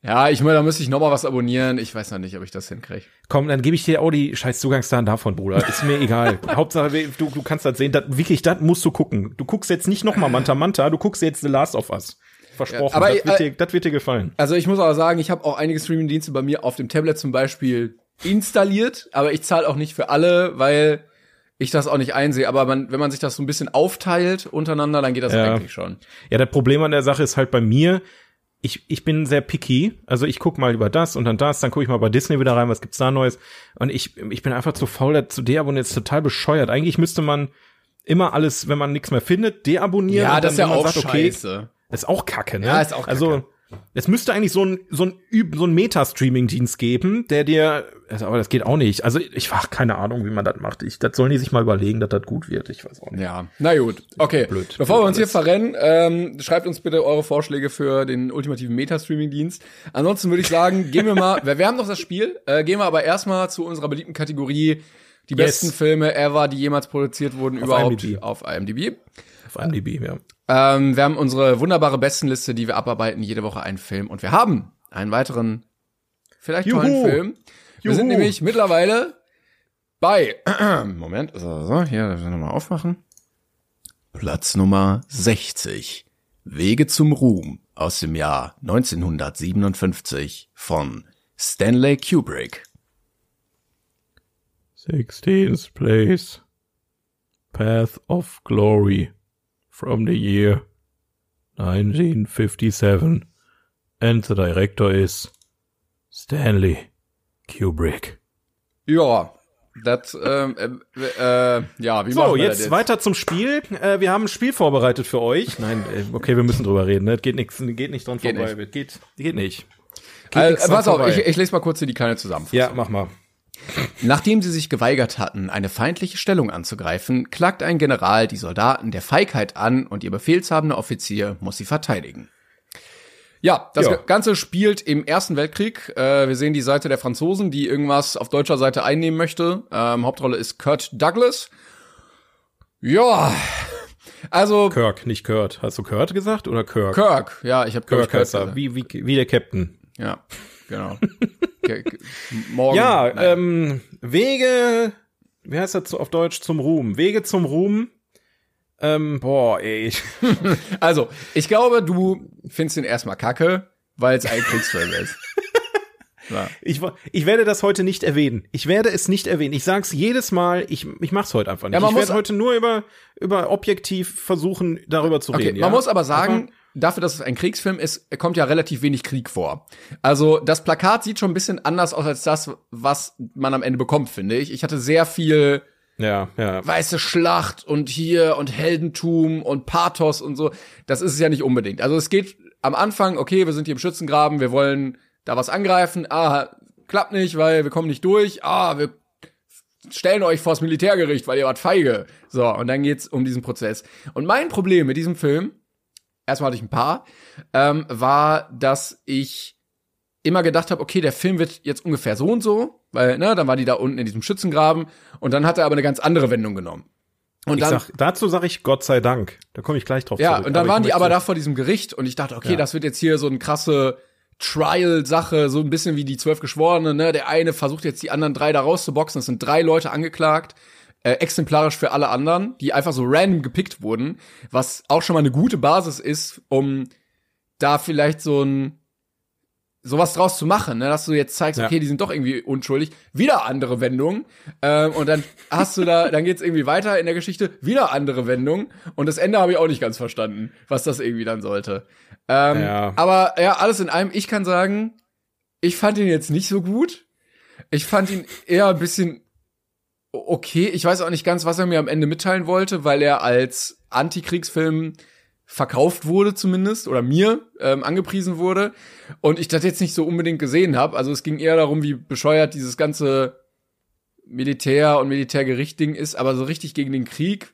Ja, ich meine, da müsste ich noch mal was abonnieren. Ich weiß noch nicht, ob ich das hinkriege. Komm, dann gebe ich dir auch die scheiß Zugangsdaten davon, Bruder. Ist mir egal. Hauptsache, du, du kannst das sehen. Das, wirklich, das musst du gucken. Du guckst jetzt nicht noch mal Manta Manta, du guckst jetzt The Last of Us. Versprochen. Ja, aber, das, wird dir, das wird dir gefallen. Also ich muss aber sagen, ich habe auch einige Streaming-Dienste bei mir auf dem Tablet zum Beispiel installiert, aber ich zahle auch nicht für alle, weil ich das auch nicht einsehe. Aber man, wenn man sich das so ein bisschen aufteilt untereinander, dann geht das ja. eigentlich schon. Ja, das Problem an der Sache ist halt bei mir, ich, ich bin sehr picky. Also ich guck mal über das und dann das, dann gucke ich mal bei Disney wieder rein, was gibt's da Neues. Und ich, ich bin einfach zu faul zu deabonnieren, jetzt total bescheuert. Eigentlich müsste man immer alles, wenn man nichts mehr findet, deabonnieren. Ja, das ist ja auch sagt, okay, scheiße. Das ist auch kacke, ne? Ja, ist auch also, kacke. Also, es müsste eigentlich so ein, so ein, so ein Meta-Streaming-Dienst geben, der dir, also, aber das geht auch nicht. Also ich habe keine Ahnung, wie man das macht. Ich, das sollen die sich mal überlegen, dass das gut wird. Ich weiß auch nicht. Ja, na gut. Okay. Blöd. Bevor blöd wir uns alles. hier verrennen, ähm, schreibt uns bitte eure Vorschläge für den ultimativen Meta-Streaming-Dienst. Ansonsten würde ich sagen, gehen wir mal, wir, wir haben noch das Spiel, äh, gehen wir aber erstmal zu unserer beliebten Kategorie, die yes. besten Filme ever, die jemals produziert wurden, auf überhaupt IMDb. auf IMDb. Auf IMDb, ja. Ähm, wir haben unsere wunderbare Bestenliste, die wir abarbeiten, jede Woche einen Film. Und wir haben einen weiteren, vielleicht Juhu. tollen Film. Wir Juhu. sind nämlich mittlerweile bei, Moment, so, so hier, nochmal aufmachen. Platz Nummer 60. Wege zum Ruhm aus dem Jahr 1957 von Stanley Kubrick. 16th place. Path of Glory from the year 1957 and the director is Stanley Kubrick. Ja, das, ähm, äh, äh, ja, wie So, jetzt, jetzt, weiter zum Spiel. Äh, wir haben ein Spiel vorbereitet für euch. Nein, äh, okay, wir müssen drüber reden. Ne? Geht nichts, geht nicht dran geht vorbei. Nicht. Geht, geht nicht. Geht also, pass auf, ich, ich lese mal kurz hier die kleine Zusammenfassung. Ja, mach mal. Nachdem sie sich geweigert hatten, eine feindliche Stellung anzugreifen, klagt ein General die Soldaten der Feigheit an und ihr befehlshabender Offizier muss sie verteidigen. Ja, das ja. Ganze spielt im Ersten Weltkrieg. Äh, wir sehen die Seite der Franzosen, die irgendwas auf deutscher Seite einnehmen möchte. Ähm, Hauptrolle ist Kurt Douglas. Ja, also Kirk, nicht Kurt. Hast du Kurt gesagt oder Kirk? Kirk, ja, ich habe Kirk, Kirk heißt Wie, wie, wie der Captain. Ja, genau. Morgen. Ja, ähm, Wege, wie heißt das auf Deutsch zum Ruhm? Wege zum Ruhm. Ähm, boah, ey. also, ich glaube, du findest ihn erstmal kacke, weil es ein Kriegsfilm ist. Ja. Ich, ich werde das heute nicht erwähnen. Ich werde es nicht erwähnen. Ich sag's jedes Mal, ich, ich mach's heute einfach nicht. Ja, ich werde heute nur über, über objektiv versuchen, darüber zu okay, reden. Man ja? muss aber sagen, dafür, dass es ein Kriegsfilm ist, kommt ja relativ wenig Krieg vor. Also das Plakat sieht schon ein bisschen anders aus als das, was man am Ende bekommt, finde ich. Ich hatte sehr viel ja, ja. weiße Schlacht und hier und Heldentum und Pathos und so. Das ist es ja nicht unbedingt. Also es geht am Anfang, okay, wir sind hier im Schützengraben, wir wollen da was angreifen. Ah, klappt nicht, weil wir kommen nicht durch. Ah, wir stellen euch vors Militärgericht, weil ihr wart feige. So, und dann geht's um diesen Prozess. Und mein Problem mit diesem Film erstmal hatte ich ein paar, ähm, war, dass ich immer gedacht habe, okay, der Film wird jetzt ungefähr so und so, weil, ne, dann war die da unten in diesem Schützengraben und dann hat er aber eine ganz andere Wendung genommen. Und dann, sag, dazu sage ich Gott sei Dank. Da komme ich gleich drauf ja, zurück. Ja, und dann aber waren die aber da vor diesem Gericht und ich dachte, okay, ja. das wird jetzt hier so eine krasse Trial-Sache, so ein bisschen wie die zwölf Geschworenen, ne? Der eine versucht jetzt die anderen drei da rauszuboxen. Es sind drei Leute angeklagt äh, exemplarisch für alle anderen, die einfach so random gepickt wurden, was auch schon mal eine gute Basis ist, um da vielleicht so ein sowas draus zu machen, ne? dass du jetzt zeigst, okay, ja. die sind doch irgendwie unschuldig, wieder andere Wendungen ähm, und dann hast du da, dann geht's irgendwie weiter in der Geschichte, wieder andere Wendungen und das Ende habe ich auch nicht ganz verstanden, was das irgendwie dann sollte. Ähm, ja. Aber ja, alles in allem, ich kann sagen, ich fand ihn jetzt nicht so gut. Ich fand ihn eher ein bisschen okay. Ich weiß auch nicht ganz, was er mir am Ende mitteilen wollte, weil er als Antikriegsfilm verkauft wurde zumindest oder mir ähm, angepriesen wurde und ich das jetzt nicht so unbedingt gesehen habe. Also es ging eher darum, wie bescheuert dieses ganze Militär und Militärgericht-Ding ist, aber so richtig gegen den Krieg.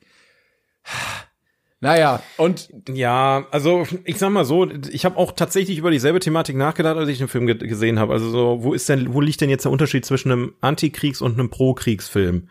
Naja, und ja, also ich sag mal so, ich habe auch tatsächlich über dieselbe Thematik nachgedacht, als ich den Film ge gesehen habe. Also so, wo ist denn, wo liegt denn jetzt der Unterschied zwischen einem Antikriegs- und einem Pro-Kriegsfilm?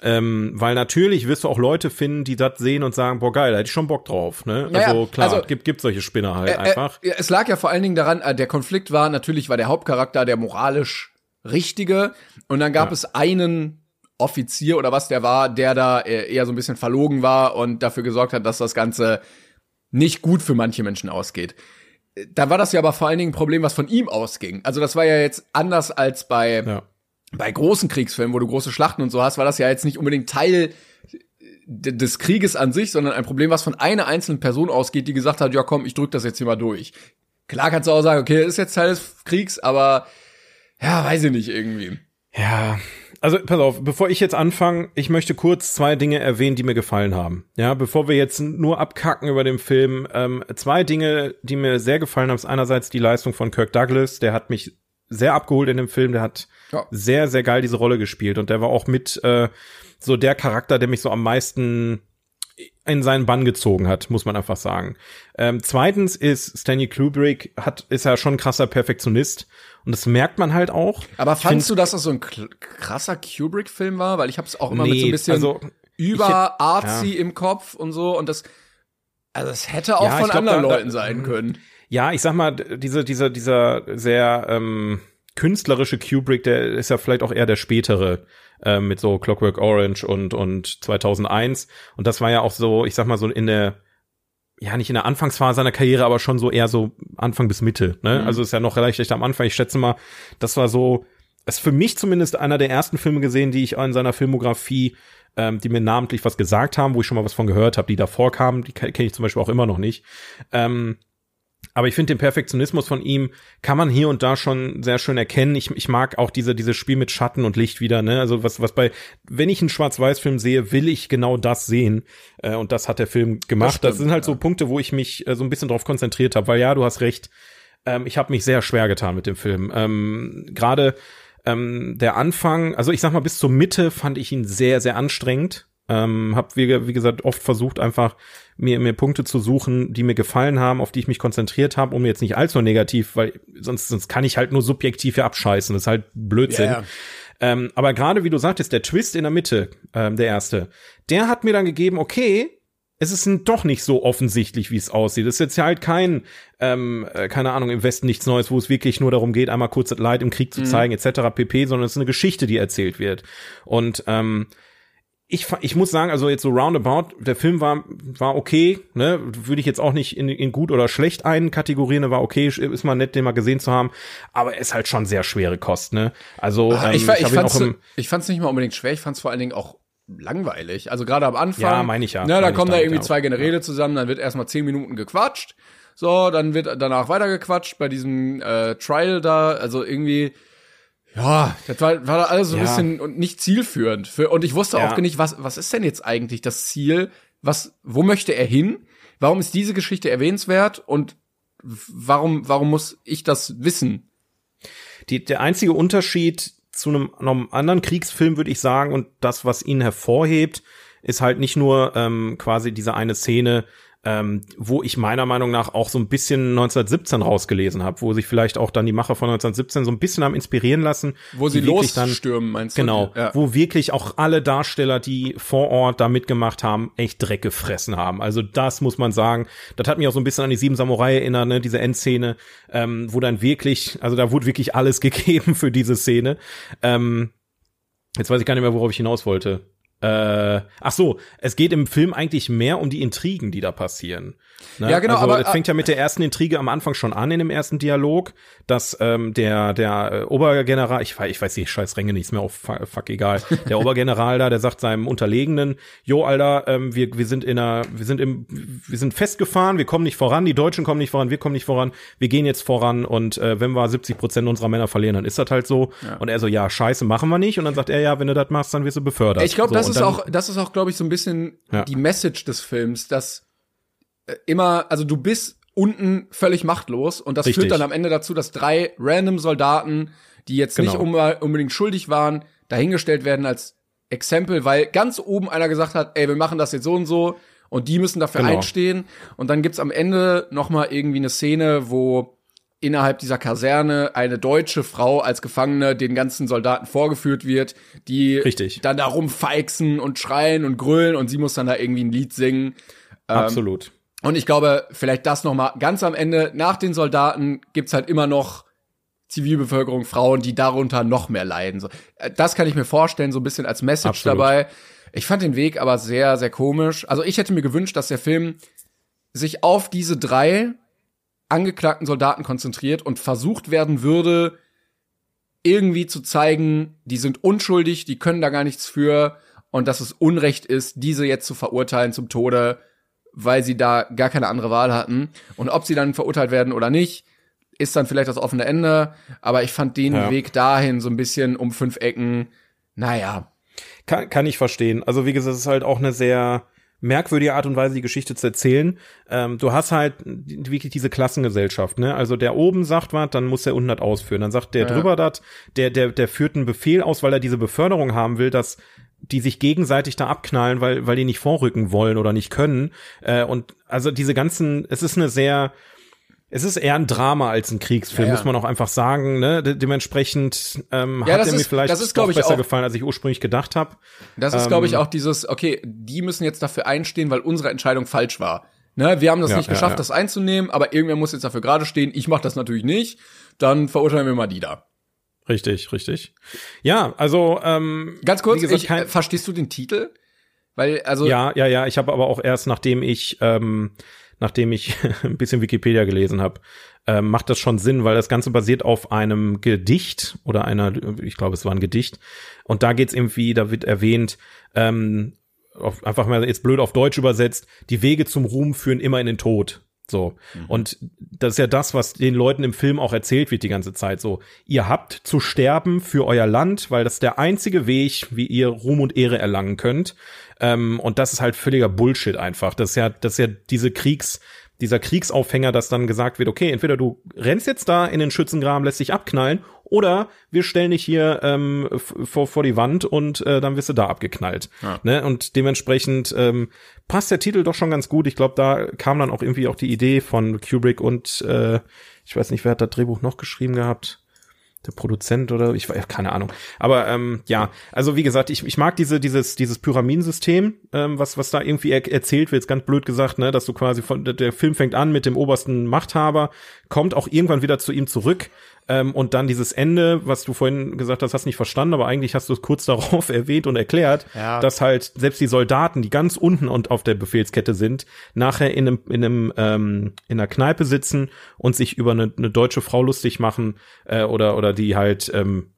Ähm, weil natürlich wirst du auch Leute finden, die das sehen und sagen, boah geil, da hätte ich schon Bock drauf. Ne? Ja, also klar, also, gibt, gibt solche Spinner halt äh, einfach. Äh, es lag ja vor allen Dingen daran, äh, der Konflikt war, natürlich war der Hauptcharakter der moralisch Richtige und dann gab ja. es einen Offizier oder was der war, der da äh, eher so ein bisschen verlogen war und dafür gesorgt hat, dass das Ganze nicht gut für manche Menschen ausgeht. Da war das ja aber vor allen Dingen ein Problem, was von ihm ausging. Also das war ja jetzt anders als bei ja bei großen Kriegsfilmen, wo du große Schlachten und so hast, war das ja jetzt nicht unbedingt Teil des Krieges an sich, sondern ein Problem, was von einer einzelnen Person ausgeht, die gesagt hat, ja komm, ich drück das jetzt hier mal durch. Klar kannst du auch sagen, okay, ist jetzt Teil des Kriegs, aber ja, weiß ich nicht irgendwie. Ja, also pass auf, bevor ich jetzt anfange, ich möchte kurz zwei Dinge erwähnen, die mir gefallen haben. Ja, bevor wir jetzt nur abkacken über den Film, ähm, zwei Dinge, die mir sehr gefallen haben, ist einerseits die Leistung von Kirk Douglas, der hat mich sehr abgeholt in dem Film. Der hat ja. sehr, sehr geil diese Rolle gespielt und der war auch mit äh, so der Charakter, der mich so am meisten in seinen Bann gezogen hat, muss man einfach sagen. Ähm, zweitens ist Stanley Kubrick hat ist ja schon ein krasser Perfektionist und das merkt man halt auch. Aber fandst du, dass das so ein krasser Kubrick-Film war? Weil ich habe es auch immer nee, mit so ein bisschen also, über artsy ja. im Kopf und so und das also es hätte auch ja, von glaub, anderen da, Leuten sein können. Ja, ich sag mal, diese, dieser, dieser sehr ähm, künstlerische Kubrick, der ist ja vielleicht auch eher der spätere äh, mit so Clockwork Orange und und 2001 und das war ja auch so, ich sag mal so in der ja nicht in der Anfangsphase seiner Karriere, aber schon so eher so Anfang bis Mitte. Ne? Mhm. Also ist ja noch relativ am Anfang. Ich schätze mal, das war so, ist für mich zumindest einer der ersten Filme gesehen, die ich in seiner Filmografie, ähm, die mir namentlich was gesagt haben, wo ich schon mal was von gehört habe, die davor kamen, die kenne ich zum Beispiel auch immer noch nicht. Ähm, aber ich finde den Perfektionismus von ihm kann man hier und da schon sehr schön erkennen. Ich, ich mag auch diese dieses Spiel mit Schatten und Licht wieder. Ne? Also was was bei wenn ich einen Schwarz-Weiß-Film sehe, will ich genau das sehen. Äh, und das hat der Film gemacht. Das, stimmt, das sind halt ja. so Punkte, wo ich mich äh, so ein bisschen drauf konzentriert habe. Weil ja, du hast recht. Ähm, ich habe mich sehr schwer getan mit dem Film. Ähm, Gerade ähm, der Anfang, also ich sag mal bis zur Mitte fand ich ihn sehr sehr anstrengend. Ähm, hab wie, wie gesagt oft versucht einfach mir, mir Punkte zu suchen, die mir gefallen haben, auf die ich mich konzentriert habe, um jetzt nicht allzu negativ, weil sonst, sonst kann ich halt nur subjektiv hier abscheißen. Das ist halt Blödsinn. Yeah. Ähm, aber gerade wie du sagtest, der Twist in der Mitte, ähm, der erste, der hat mir dann gegeben, okay, es ist doch nicht so offensichtlich, wie es aussieht. Es ist jetzt halt kein, ähm, äh, keine Ahnung, im Westen nichts Neues, wo es wirklich nur darum geht, einmal kurz das Leid im Krieg zu mhm. zeigen, mhm. etc. pp, sondern es ist eine Geschichte, die erzählt wird. Und ähm, ich, ich muss sagen, also jetzt so roundabout, der Film war, war okay, ne, würde ich jetzt auch nicht in, in gut oder schlecht einkategorieren, war okay, ist mal nett, den mal gesehen zu haben, aber ist halt schon sehr schwere Kost, ne, also, Ach, ähm, ich, ich, ich, fand's, ich fand's nicht mal unbedingt schwer, ich fand's vor allen Dingen auch langweilig, also gerade am Anfang. Ja, meine ich ja. Ne, da kommen da irgendwie zwei Generäle zusammen, dann wird erstmal zehn Minuten gequatscht, so, dann wird danach weitergequatscht bei diesem äh, Trial da, also irgendwie, ja, das war, war alles so ein ja. bisschen und nicht zielführend. Für, und ich wusste ja. auch nicht, was, was ist denn jetzt eigentlich das Ziel? Was, wo möchte er hin? Warum ist diese Geschichte erwähnenswert? Und warum, warum muss ich das wissen? Die, der einzige Unterschied zu einem, einem anderen Kriegsfilm, würde ich sagen, und das, was ihn hervorhebt, ist halt nicht nur ähm, quasi diese eine Szene, ähm, wo ich meiner Meinung nach auch so ein bisschen 1917 rausgelesen habe, wo sich vielleicht auch dann die Macher von 1917 so ein bisschen haben inspirieren lassen. Wo sie losstürmen, meinst du? Genau, ja. wo wirklich auch alle Darsteller, die vor Ort da mitgemacht haben, echt Dreck gefressen haben. Also das muss man sagen. Das hat mich auch so ein bisschen an die Sieben Samurai erinnert, ne? diese Endszene, ähm, wo dann wirklich, also da wurde wirklich alles gegeben für diese Szene. Ähm, jetzt weiß ich gar nicht mehr, worauf ich hinaus wollte. Äh, ach so, es geht im Film eigentlich mehr um die Intrigen, die da passieren. Ne? Ja, genau, Also aber- es fängt ja mit der ersten Intrige am Anfang schon an in dem ersten Dialog, dass ähm, der der äh, Obergeneral, ich weiß, ich weiß die scheiß Ränge nichts mehr auf, fuck, egal, der Obergeneral da, der sagt seinem Unterlegenen, jo Alter, ähm, wir wir sind in einer, wir sind im, wir sind festgefahren, wir kommen nicht voran, die Deutschen kommen nicht voran, wir kommen nicht voran, wir gehen jetzt voran und äh, wenn wir 70 Prozent unserer Männer verlieren, dann ist das halt so. Und er so, ja, scheiße, machen wir nicht. Und dann sagt er, ja, wenn du das machst, dann wirst du befördert. Ich glaube, so, das ist dann- auch, das ist auch, glaube ich, so ein bisschen Ja. die Message des Films, dass äh, immer, also du bist unten völlig machtlos und das Richtig. führt dann am Ende dazu, dass drei random Soldaten, die jetzt nicht Genau. um, unbedingt schuldig waren, dahingestellt werden als Exempel, weil ganz oben einer gesagt hat, ey, wir machen das jetzt so und so und die müssen dafür Genau. einstehen und dann gibt's am Ende noch mal irgendwie eine Szene, wo innerhalb dieser Kaserne eine deutsche Frau als Gefangene den ganzen Soldaten vorgeführt wird, die Richtig. dann da rumfeixen und schreien und grölen und sie muss dann da irgendwie ein Lied singen. Absolut. Und ich glaube, vielleicht das noch mal ganz am Ende, nach den Soldaten gibt's halt immer noch Zivilbevölkerung, Frauen, die darunter noch mehr leiden. So, äh, das kann ich mir vorstellen, so ein bisschen als Message Absolut. dabei. Ich fand den Weg aber sehr, sehr komisch. Also ich hätte mir gewünscht, dass der Film sich auf diese drei angeklagten Soldaten konzentriert und versucht werden würde, irgendwie zu zeigen, die sind unschuldig, die können da gar nichts für und dass es Unrecht ist, diese jetzt zu verurteilen zum Tode, weil sie da gar keine andere Wahl hatten. Und ob sie dann verurteilt werden oder nicht, ist dann vielleicht das offene Ende. Aber ich fand den Ja. Weg dahin so ein bisschen um fünf Ecken, naja. Kann, kann ich verstehen. Also wie gesagt, es ist halt auch eine sehr merkwürdige Art und Weise, die Geschichte zu erzählen. Ähm, du hast halt wirklich diese Klassengesellschaft, ne? Also der oben sagt was, dann muss der unten das ausführen. Dann sagt der Ja. drüber das, der, der, der führt einen Befehl aus, weil er diese Beförderung haben will, dass die sich gegenseitig da abknallen, weil, weil die nicht vorrücken wollen oder nicht können. Äh, und also diese ganzen, es ist eine sehr, es ist eher ein Drama als ein Kriegsfilm, Ja, ja. muss man auch einfach sagen. Ne? De dementsprechend ähm, Ja, hat er mir vielleicht das ist, doch besser auch- gefallen, als ich ursprünglich gedacht habe. Das ist, glaube ich, Ähm, auch dieses, okay, die müssen jetzt dafür einstehen, weil unsere Entscheidung falsch war. Ne, wir haben das nicht geschafft, das einzunehmen, aber irgendwer muss jetzt dafür gerade stehen. Ich mache das natürlich nicht. Dann verurteilen wir mal die da. Richtig, richtig. Ja, also ähm, Ganz kurz, gesagt, ich, äh, verstehst du den Titel? Weil, also, ja, ja, ja. Ich habe aber auch erst, nachdem ich, ähm, nachdem ich ein bisschen Wikipedia gelesen habe, ähm, macht das schon Sinn, weil das Ganze basiert auf einem Gedicht oder einer, ich glaube, es war ein Gedicht. Und da geht's irgendwie, da wird erwähnt, ähm, auf, einfach mal jetzt blöd auf Deutsch übersetzt, die Wege zum Ruhm führen immer in den Tod. So. Und das ist ja das, was den Leuten im Film auch erzählt wird die ganze Zeit. So, ihr habt zu sterben für euer Land, weil das ist der einzige Weg, wie ihr Ruhm und Ehre erlangen könnt. Ähm, und das ist halt völliger Bullshit einfach. Das ist ja, das ist ja diese Kriegs, dieser Kriegsaufhänger, dass dann gesagt wird, okay, entweder du rennst jetzt da in den Schützengraben, lässt dich abknallen, oder wir stellen dich hier ähm, vor, vor die Wand und äh, dann wirst du da abgeknallt. Ne? Und dementsprechend ähm, passt der Titel doch schon ganz gut. Ich glaube, da kam dann auch irgendwie auch die Idee von Kubrick und äh, ich weiß nicht, wer hat das Drehbuch noch geschrieben gehabt der Produzent oder ich weiß keine Ahnung. Aber ähm, ja, also wie gesagt, ich, ich mag diese dieses dieses Pyramidensystem, ähm, was was da irgendwie er erzählt wird, ganz blöd gesagt, ne, dass du quasi von der Film fängt an mit dem obersten Machthaber, kommt auch irgendwann wieder zu ihm zurück. Ähm, und dann dieses Ende, was du vorhin gesagt hast, hast nicht verstanden, aber eigentlich hast du es kurz darauf erwähnt und erklärt, Ja. dass halt selbst die Soldaten, die ganz unten und auf der Befehlskette sind, nachher in einem in einem ähm, in einer Kneipe sitzen und sich über eine, eine deutsche Frau lustig machen äh, oder oder die halt ähm,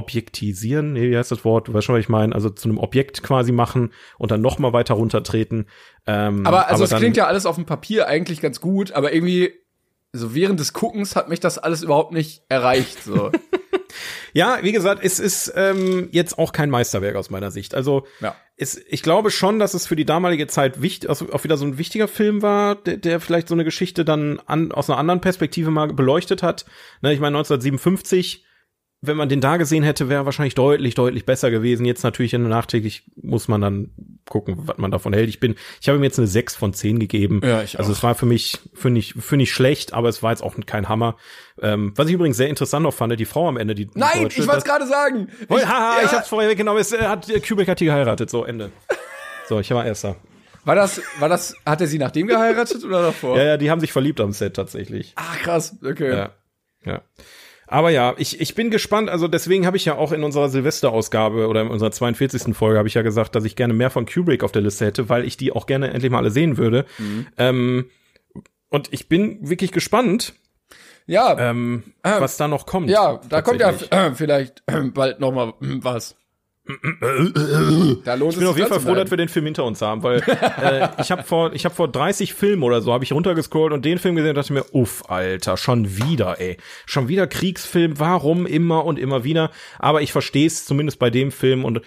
objektisieren, nee, wie heißt das Wort? Du weißt schon, was ich meine, also zu einem Objekt quasi machen und dann noch mal weiter runtertreten. Ähm, aber also es dann- klingt ja alles auf dem Papier eigentlich ganz gut, aber irgendwie, so während des Guckens hat mich das alles überhaupt nicht erreicht. So. Ja, wie gesagt, es ist ähm, jetzt auch kein Meisterwerk aus meiner Sicht. Also Ja. es, ich glaube schon, dass es für die damalige Zeit wichtig, also auch wieder so ein wichtiger Film war, der, der vielleicht so eine Geschichte dann an, aus einer anderen Perspektive mal beleuchtet hat. Ne, ich meine 1957 wenn man den da gesehen hätte, wäre wahrscheinlich deutlich, deutlich besser gewesen. Jetzt natürlich in nachträglich muss man dann gucken, was man davon hält. Ich bin, ich habe ihm jetzt eine 6 von 10 gegeben. Ja, ich also auch. es war für mich, für nicht, für nicht schlecht, aber es war jetzt auch kein Hammer. Ähm, was ich übrigens sehr interessant auch fand, die Frau am Ende, die Nein, Deutsche, ich wollte es gerade sagen. Woll- Haha, ja, ich hab's vorher weggenommen. Es äh, hat äh, Kubrick hat die geheiratet, so Ende. So, ich war erster. war das, war das, hat er sie nach dem geheiratet oder davor? Ja, ja, die haben sich verliebt am Set tatsächlich. Ah, krass, okay. Ja. Ja. Aber ja, ich, ich bin gespannt. Also deswegen habe ich ja auch in unserer Silvesterausgabe oder in unserer 42. Folge habe ich ja gesagt, dass ich gerne mehr von Kubrick auf der Liste hätte, weil ich die auch gerne endlich mal alle sehen würde. Mhm. Ähm, und ich bin wirklich gespannt, Ja, ähm, Ähm, was da noch kommt. ja, da kommt ja äh, vielleicht äh, bald noch mal was. Da lohnt Ich bin auf jeden Fall froh, dass wir den Film hinter uns haben, weil äh, ich habe vor, ich habe vor 30 Filmen oder so habe ich runtergescrollt und den Film gesehen und dachte mir, uff, Alter, schon wieder, ey, schon wieder Kriegsfilm. Warum immer und immer wieder? Aber ich verstehe es zumindest bei dem Film und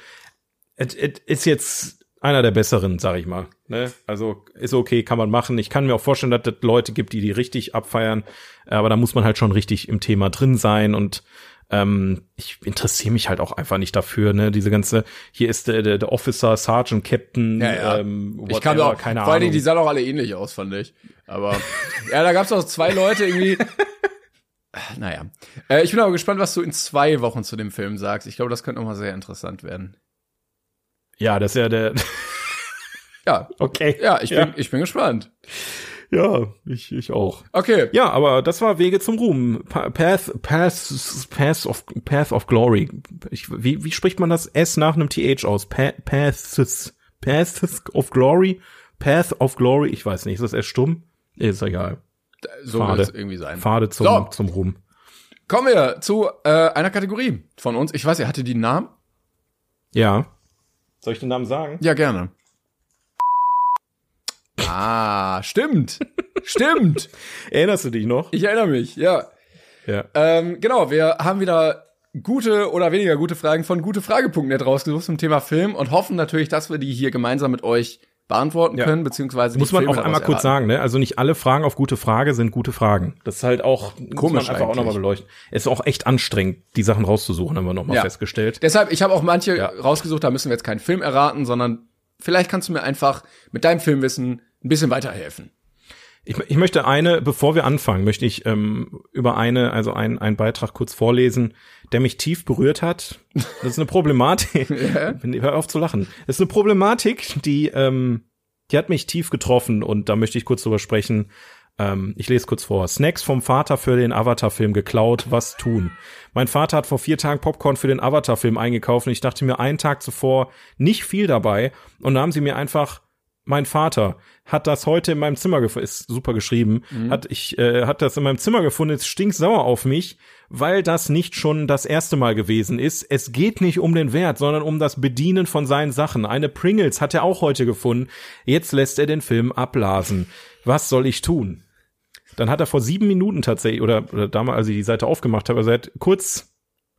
es ist jetzt einer der besseren, sag ich mal. Ne? Also ist okay, kann man machen. Ich kann mir auch vorstellen, dass es Leute gibt, die die richtig abfeiern, aber da muss man halt schon richtig im Thema drin sein und ähm, ich interessiere mich halt auch einfach nicht dafür, ne? Diese ganze, hier ist der, der, der Officer, Sergeant, Captain, Ja, ja. ähm, ich kann whatever, auch, keine vor allen Dingen, Ahnung. die sahen auch alle ähnlich aus, fand ich. Aber ja, da gab's auch zwei Leute irgendwie. Naja. Äh, ich bin aber gespannt, was du in zwei Wochen zu dem Film sagst. Ich glaube, das könnte nochmal sehr interessant werden. ja, das ist ja der, Ja. okay. Ja, ich bin, ja, ich bin gespannt. Ja ich, ich auch. Okay. Ja, aber das war Wege zum Ruhm. Pa- Path, Path, Path of, Path of Glory. Ich, wie, wie spricht man das S nach einem TH aus? Pa Paths, Paths of Glory? Path of Glory? Ich weiß nicht. Ist das S stumm? Ist egal. So Pfade. wird es irgendwie sein. Pfade zum, So. zum Ruhm. Kommen wir zu äh, einer Kategorie von uns. Ich weiß, ihr hatte die Namen? Ja. Soll ich den Namen sagen? Ja, gerne. Ah, stimmt. stimmt. Erinnerst du dich noch? Ich erinnere mich, ja. Ja. Ähm, genau, wir haben wieder gute oder weniger gute Fragen von gutefrage.net rausgesucht zum Thema Film und hoffen natürlich, dass wir die hier gemeinsam mit euch beantworten Ja. können, beziehungsweise die Muss man Filme auch einmal kurz sagen, ne? Also nicht alle Fragen auf gute Frage sind gute Fragen. Das ist halt auch muss Komisch man einfach auch nochmal beleuchten. Es ist auch echt anstrengend, die Sachen rauszusuchen, haben wir nochmal Ja. festgestellt. Deshalb, ich habe auch manche Ja. rausgesucht, da müssen wir jetzt keinen Film erraten, sondern vielleicht kannst du mir einfach mit deinem Filmwissen ein bisschen weiterhelfen. Ich, ich möchte eine, bevor wir anfangen, möchte ich ähm, über eine, also einen, einen Beitrag kurz vorlesen, der mich tief berührt hat. Das ist eine Problematik. Hör auf zu lachen. Das ist eine Problematik, die, ähm, die hat mich tief getroffen und da möchte ich kurz drüber sprechen. Ähm, ich lese kurz vor. Snacks vom Vater für den Avatar-Film geklaut. Was tun? Mein Vater hat vor vier Tagen Popcorn für den Avatar-Film eingekauft und ich dachte mir einen Tag zuvor nicht viel dabei und haben sie mir einfach mein Vater hat das heute in meinem Zimmer gefunden, ist super geschrieben, hat ich äh, hat das in meinem Zimmer gefunden, ist stinksauer auf mich, weil das nicht schon das erste Mal gewesen ist. Es geht nicht um den Wert, sondern um das Bedienen von seinen Sachen. Eine Pringles hat er auch heute gefunden. Jetzt lässt er den Film abblasen. Was soll ich tun? Dann hat er vor sieben Minuten tatsächlich, oder, oder damals, als ich die Seite aufgemacht habe, also er hat kurz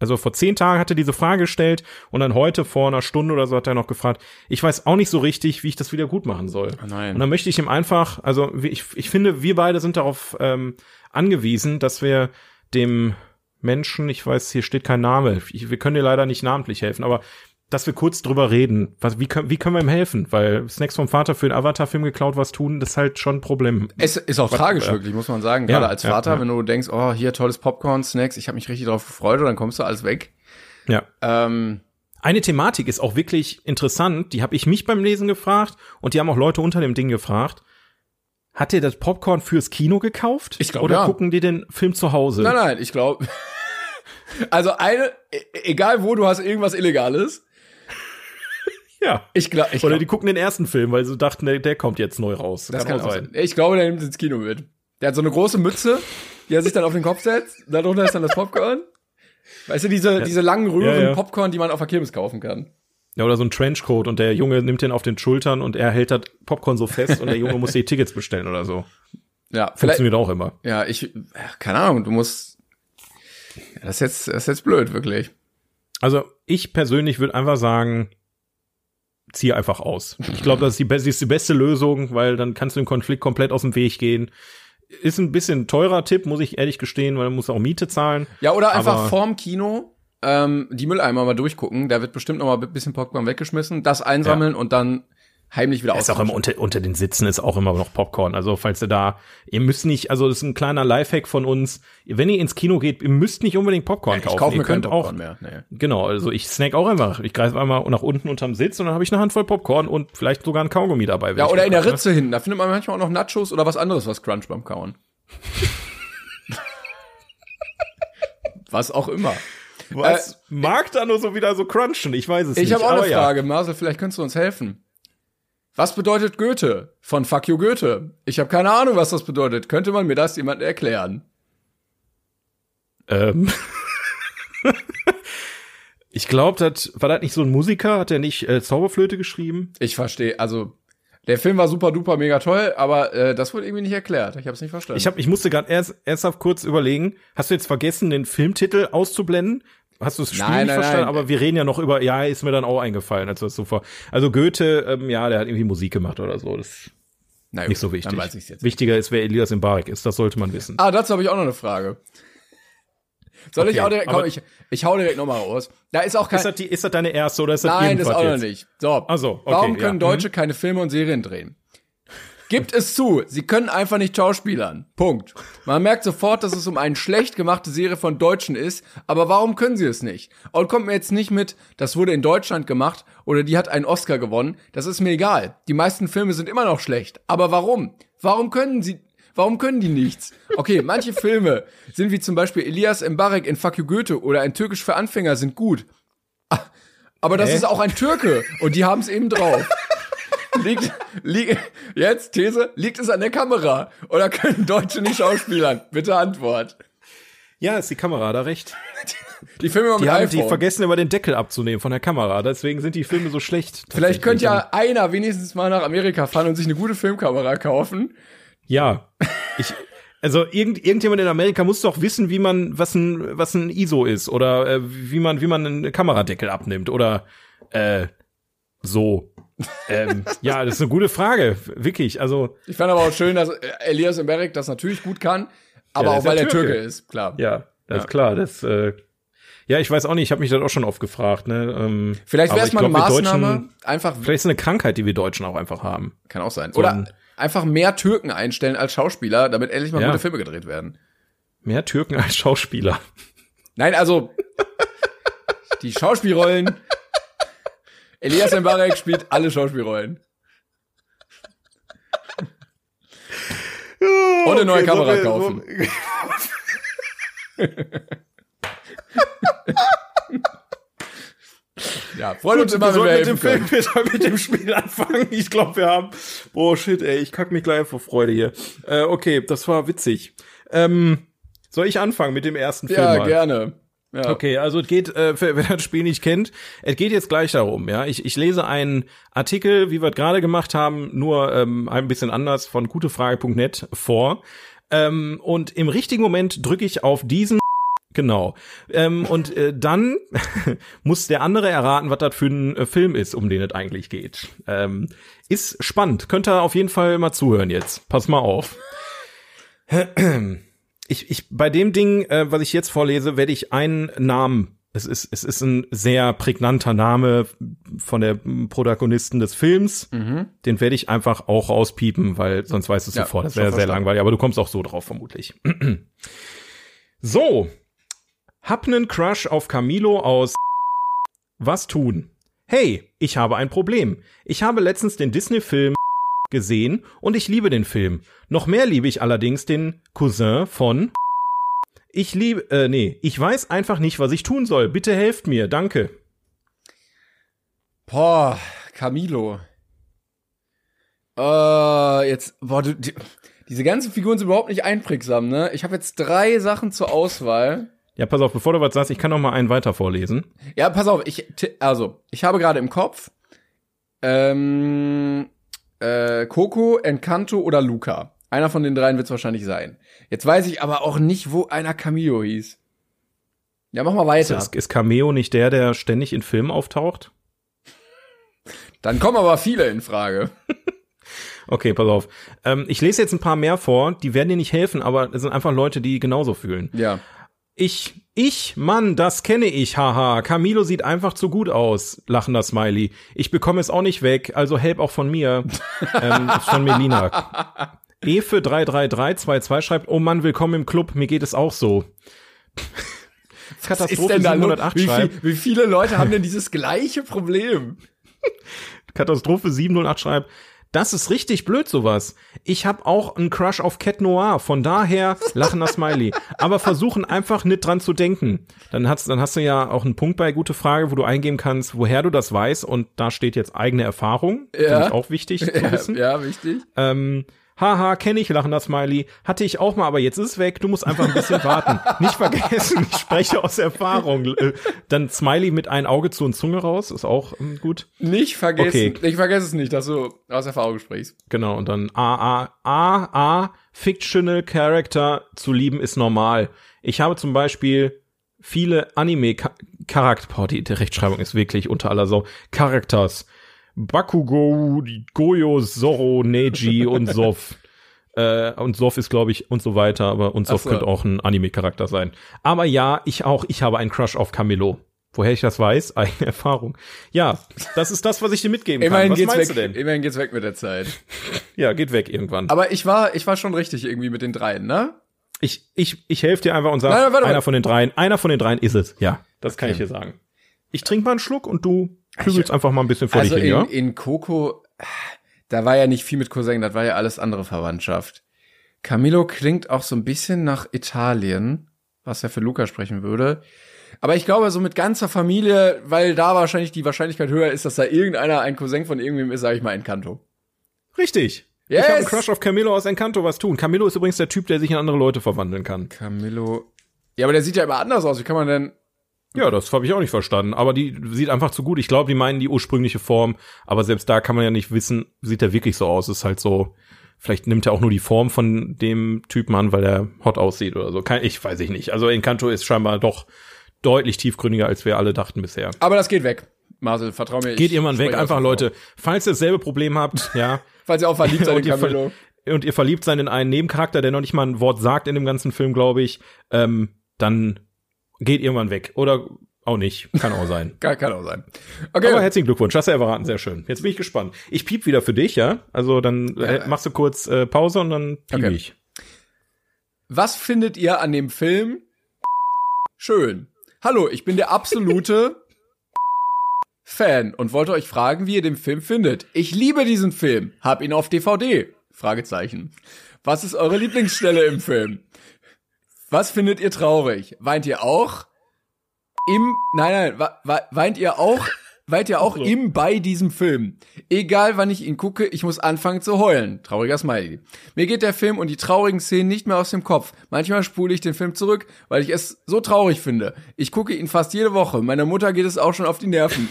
also vor zehn Tagen hat er diese Frage gestellt und dann heute vor einer Stunde oder so hat er noch gefragt, ich weiß auch nicht so richtig, wie ich das wieder gut machen soll. Oh nein. Und dann möchte ich ihm einfach, also ich, ich finde, wir beide sind darauf ähm, angewiesen, dass wir dem Menschen, ich weiß, hier steht kein Name, ich, wir können dir leider nicht namentlich helfen, aber dass wir kurz drüber reden, was, wie, können, wie können wir ihm helfen? Weil Snacks vom Vater für den Avatar-Film geklaut was tun, das ist halt schon ein Problem. Es ist auch tragisch, äh, wirklich, muss man sagen. ja, Gerade als ja, Vater, ja. wenn du denkst, oh, hier tolles Popcorn, Snacks, ich habe mich richtig drauf gefreut und dann kommst du alles weg. Ja. Ähm, Eine Thematik ist auch wirklich interessant, die habe ich mich beim Lesen gefragt und die haben auch Leute unter dem Ding gefragt. Hat ihr das Popcorn fürs Kino gekauft? Ich glaub, Oder ja. gucken die den Film zu Hause? nein, nein, ich glaube. also eine, e- egal wo, du hast irgendwas Illegales. Ja. Ich glaube, ich Oder glaub, die gucken den ersten Film, weil sie dachten, der, der kommt jetzt neu raus. das kann auch sein. Ich glaube, der nimmt ins Kino mit. Der hat so eine große Mütze, die er sich dann auf den Kopf setzt. Darunter ist dann das Popcorn. Weißt du, diese, diese langen Röhren Ja, ja. Popcorn, die man auf der Kirmes kaufen kann. Ja, oder so ein Trenchcoat und der Junge nimmt den auf den Schultern und er hält das Popcorn so fest und der Junge muss die Tickets bestellen oder so. Ja, vielleicht, Funktioniert auch immer. ja, ich, keine Ahnung, du musst, ja, das ist jetzt, das ist jetzt blöd, wirklich. Also ich persönlich würde einfach sagen, zieh einfach aus. Ich glaube, das ist die, das ist die beste Lösung, weil dann kannst du den Konflikt komplett aus dem Weg gehen. Ist ein bisschen teurer Tipp, muss ich ehrlich gestehen, weil du musst auch Miete zahlen. Ja, oder einfach Aber- vorm Kino ähm, die Mülleimer mal durchgucken. Da wird bestimmt noch mal ein bisschen Popcorn weggeschmissen, das einsammeln und dann heimlich wieder Ist auch immer unter, unter den Sitzen ist auch immer noch Popcorn. Also falls ihr da, ihr müsst nicht, also das ist ein kleiner Lifehack von uns. Wenn ihr ins Kino geht, ihr müsst nicht unbedingt Popcorn ich kaufen. kaufe ihr mir keinen könnt Popcorn auch, mehr. Nee. Genau, also ich snack auch einfach. Ich greife einmal nach unten unterm Sitz und dann habe ich eine Handvoll Popcorn und vielleicht sogar ein Kaugummi dabei. Ja, oder in der ne? Ritze hinten. Da findet man manchmal auch noch Nachos oder was anderes, was Crunch beim Kauen. Was auch immer. Was? Äh, Mag da nur so wieder so crunchen? Ich weiß es ich nicht. Ich habe auch eine Frage, ja. Marcel, vielleicht könntest du uns helfen. Was bedeutet Goethe? Von Fuck you Goethe. Ich habe keine Ahnung, was das bedeutet. Könnte man mir das jemand erklären? Ähm. ich glaube, das war das nicht so ein Musiker? Hat er nicht äh, Zauberflöte geschrieben? Ich verstehe. Also der Film war super duper mega toll, aber äh, das wurde irgendwie nicht erklärt. Ich habe es nicht verstanden. Ich, hab, ich musste gerade erst ernsthaft kurz überlegen. Hast du jetzt vergessen, den Filmtitel auszublenden? Hast du das Spiel nein, nicht nein, verstanden? Nein. Aber wir reden ja noch über, ja, ist mir dann auch eingefallen, als das so vor. Also Goethe, ähm, ja, der hat irgendwie Musik gemacht oder so. Das Na nicht so wichtig. Dann weiß ich's jetzt. Wichtiger ist, wer Elias Mbarek ist. Das sollte man wissen. Ah, dazu habe ich auch noch eine Frage. Soll okay, ich auch direkt, komm, ich, ich hau direkt nochmal raus. Da ist auch kein. Ist das, die, ist das deine erste oder ist das Nein, das auch jetzt? noch nicht. So. Also, okay, Warum können ja. Deutsche mhm. keine Filme und Serien drehen? Gibt es zu, sie können einfach nicht schauspielern. Punkt. Man merkt sofort, dass es um eine schlecht gemachte Serie von Deutschen ist, aber warum können sie es nicht? Und kommt mir jetzt nicht mit, das wurde in Deutschland gemacht oder die hat einen Oscar gewonnen. Das ist mir egal. Die meisten Filme sind immer noch schlecht. Aber warum? Warum können sie, warum können die nichts? Okay, manche Filme sind wie zum Beispiel Elias Mbarek in Fuck You Goethe oder ein Türkisch für Anfänger sind gut. Aber das Hä? ist auch ein Türke und die haben es eben drauf liegt, liegt, jetzt These, liegt es an der Kamera? Oder können Deutsche nicht schauspielern? Bitte Antwort. Ja, ist die Kamera da recht. Die Filme die, haben, die vergessen immer den Deckel abzunehmen von der Kamera, deswegen sind die Filme so schlecht. Vielleicht könnte ja einer wenigstens mal nach Amerika fahren und sich eine gute Filmkamera kaufen. Ja, ich, also irgend, irgendjemand in Amerika muss doch wissen, wie man was ein was ein ISO ist oder äh, wie man wie man einen Kameradeckel abnimmt oder äh, so ähm, ja, das ist eine gute Frage, wirklich. Also ich fand aber auch schön, dass Elias Mberek das natürlich gut kann, aber ja, auch weil er Türke. Türke ist, klar. Ja, das ja. ist klar. Das äh, ja, ich weiß auch nicht, ich habe mich das auch schon oft gefragt. Ne? Ähm, vielleicht wäre es mal eine Maßnahme, einfach. Vielleicht ist es eine Krankheit, die wir Deutschen auch einfach haben. Kann auch sein. So Oder einfach mehr Türken einstellen als Schauspieler, damit endlich mal ja. gute Filme gedreht werden. Mehr Türken als Schauspieler. Nein, also die Schauspielrollen Elias Mbarek spielt alle Schauspielrollen. Und eine neue okay, Kamera so, kaufen. So. ja, freuen uns immer, wenn wir mit dem Film mit dem Spiel anfangen. Ich glaube, wir haben. Boah, shit, ey, ich kack mich gleich vor Freude hier. Äh, okay, das war witzig. Ähm, soll ich anfangen mit dem ersten Film? Ja, mal? gerne. Ja. Okay, also es geht, äh, wer das Spiel nicht kennt, es geht jetzt gleich darum, ja. Ich, ich lese einen Artikel, wie wir es gerade gemacht haben, nur ähm, ein bisschen anders von gutefrage.net vor. Ähm, und im richtigen Moment drücke ich auf diesen Genau. Ähm, und äh, dann muss der andere erraten, was das für ein äh, Film ist, um den es eigentlich geht. Ähm, ist spannend. Könnt ihr auf jeden Fall mal zuhören jetzt. Pass mal auf. ich, ich, bei dem Ding, äh, was ich jetzt vorlese, werde ich einen Namen es ist, es ist ein sehr prägnanter Name von der Protagonisten des Films. Mhm. Den werde ich einfach auch rauspiepen, weil sonst weißt du es ja, sofort. Das wäre sehr langweilig, aber du kommst auch so drauf vermutlich. so. Hab nen Crush auf Camilo aus Was tun? Hey, ich habe ein Problem. Ich habe letztens den Disney-Film gesehen und ich liebe den Film. Noch mehr liebe ich allerdings den Cousin von Ich liebe, äh, nee, ich weiß einfach nicht, was ich tun soll. Bitte helft mir, danke. Boah, Camilo. Äh, jetzt, boah, du, die, diese ganzen Figuren sind überhaupt nicht einprägsam, ne? Ich habe jetzt drei Sachen zur Auswahl. Ja, pass auf, bevor du was sagst, ich kann noch mal einen weiter vorlesen. Ja, pass auf, ich, also, ich habe gerade im Kopf, ähm, äh, Coco, Encanto oder Luca. Einer von den dreien wird es wahrscheinlich sein. Jetzt weiß ich aber auch nicht, wo einer Cameo hieß. Ja, mach mal weiter. Ist, ist Cameo nicht der, der ständig in Filmen auftaucht? Dann kommen aber viele in Frage. okay, pass auf. Ähm, ich lese jetzt ein paar mehr vor, die werden dir nicht helfen, aber es sind einfach Leute, die genauso fühlen. Ja. Ich, ich, Mann, das kenne ich, haha. Camilo sieht einfach zu gut aus, lachender Smiley. Ich bekomme es auch nicht weg, also help auch von mir. ähm, von Melina. Efe 33322 schreibt, oh Mann, willkommen im Club, mir geht es auch so. Katastrophe 708 wie, schreibt. Wie, wie viele Leute haben denn dieses gleiche Problem? Katastrophe 708 schreibt, Das ist richtig blöd, sowas. Ich habe auch einen Crush auf Cat Noir, von daher lachender Smiley. Aber versuchen einfach nicht dran zu denken. Dann hast, dann hast du ja auch einen Punkt bei gute Frage, wo du eingeben kannst, woher du das weißt. Und da steht jetzt eigene Erfahrung. Ja. Finde ich auch wichtig zu Ja, wissen. ja, wichtig. Ähm, haha, kenne ich, lachender Smiley. Hatte ich auch mal, aber jetzt ist es weg. Du musst einfach ein bisschen warten. Nicht vergessen, ich spreche aus Erfahrung. Äh, Dann Smiley mit ein Auge zu und Zunge raus, ist auch ähm, gut. Nicht vergessen. Okay. Ich vergesse es nicht, dass du aus Erfahrung sprichst. Genau, und dann A, A, A, A, Fictional Character zu lieben ist normal. Ich habe zum Beispiel viele Anime-Charakter, boah, die, die Rechtschreibung ist wirklich unter aller Sau, Characters. Bakugo, Goyo, Zoro, Neji und Sof. Äh, und Sof ist, glaube ich, und so weiter, aber und Sof so. könnte auch ein Anime-Charakter sein. Aber ja, ich auch, ich habe einen Crush auf Camillo. Woher ich das weiß? Eigene Erfahrung. Ja, das ist das, was ich dir mitgeben kann. Immerhin Was geht's meinst weg. du denn? Immerhin geht's weg mit der Zeit. Ja, geht weg irgendwann. Aber ich war, ich war schon richtig irgendwie mit den dreien, ne? Ich, ich, ich helfe dir einfach und sag, Nein, nein, warte mal. einer von den dreien, einer von den dreien ist es. Ja, das kann ich dir sagen. Ich trinke mal einen Schluck und du kügelst einfach mal ein bisschen vor Also dich in, hin, ja? in Coco, da war ja nicht viel mit Cousin, das war ja alles andere Verwandtschaft. Camilo klingt auch so ein bisschen nach Italien, was ja für Luca sprechen würde. Aber ich glaube, so mit ganzer Familie, weil da wahrscheinlich die Wahrscheinlichkeit höher ist, dass da irgendeiner ein Cousin von irgendwem ist, sage ich mal Encanto. Richtig. Yes! Ich habe einen Crush auf Camillo aus Encanto was tun. Camillo ist übrigens der Typ, der sich in andere Leute verwandeln kann. Camilo. Ja, aber der sieht ja immer anders aus. Wie kann man denn? Ja, das habe ich auch nicht verstanden. Aber die sieht einfach zu gut. Ich glaube, die meinen die ursprüngliche Form. Aber selbst da kann man ja nicht wissen, sieht er wirklich so aus. Ist halt so, vielleicht nimmt er auch nur die Form von dem Typen an, weil er hot aussieht oder so. Kein, ich weiß ich nicht. Also Encanto ist scheinbar doch deutlich tiefgründiger, als wir alle dachten bisher. Aber das geht weg. Marcel, vertrau mir. Geht irgendwann weg, einfach. Leute. Falls ihr dasselbe Problem habt, ja. Falls ihr auch verliebt seid in ver und ihr verliebt seid in einen Nebencharakter, der noch nicht mal ein Wort sagt in dem ganzen Film, glaube ich, ähm, dann geht irgendwann weg. Oder auch nicht. Kann auch sein. Kann, kann auch sein. Okay. Aber herzlichen Glückwunsch, hast du ja verraten, sehr schön. Jetzt bin ich gespannt. Ich piep wieder für dich, ja? Also dann äh, machst du kurz äh, Pause und dann piep Okay. ich. Was findet ihr an dem Film schön? Hallo, ich bin der absolute Fan und wollte euch fragen, wie ihr den Film findet. Ich liebe diesen Film, hab ihn auf DVD. Fragezeichen. Was ist eure Lieblingsstelle im Film? Was findet ihr traurig? Weint ihr auch? Im, nein, nein, weint ihr auch, weint ihr auch im bei diesem Film? Egal wann ich ihn gucke, ich muss anfangen zu heulen. Trauriger Smiley. Mir geht der Film und die traurigen Szenen nicht mehr aus dem Kopf. Manchmal spule ich den Film zurück, weil ich es so traurig finde. Ich gucke ihn fast jede Woche. Meiner Mutter geht es auch schon auf die Nerven.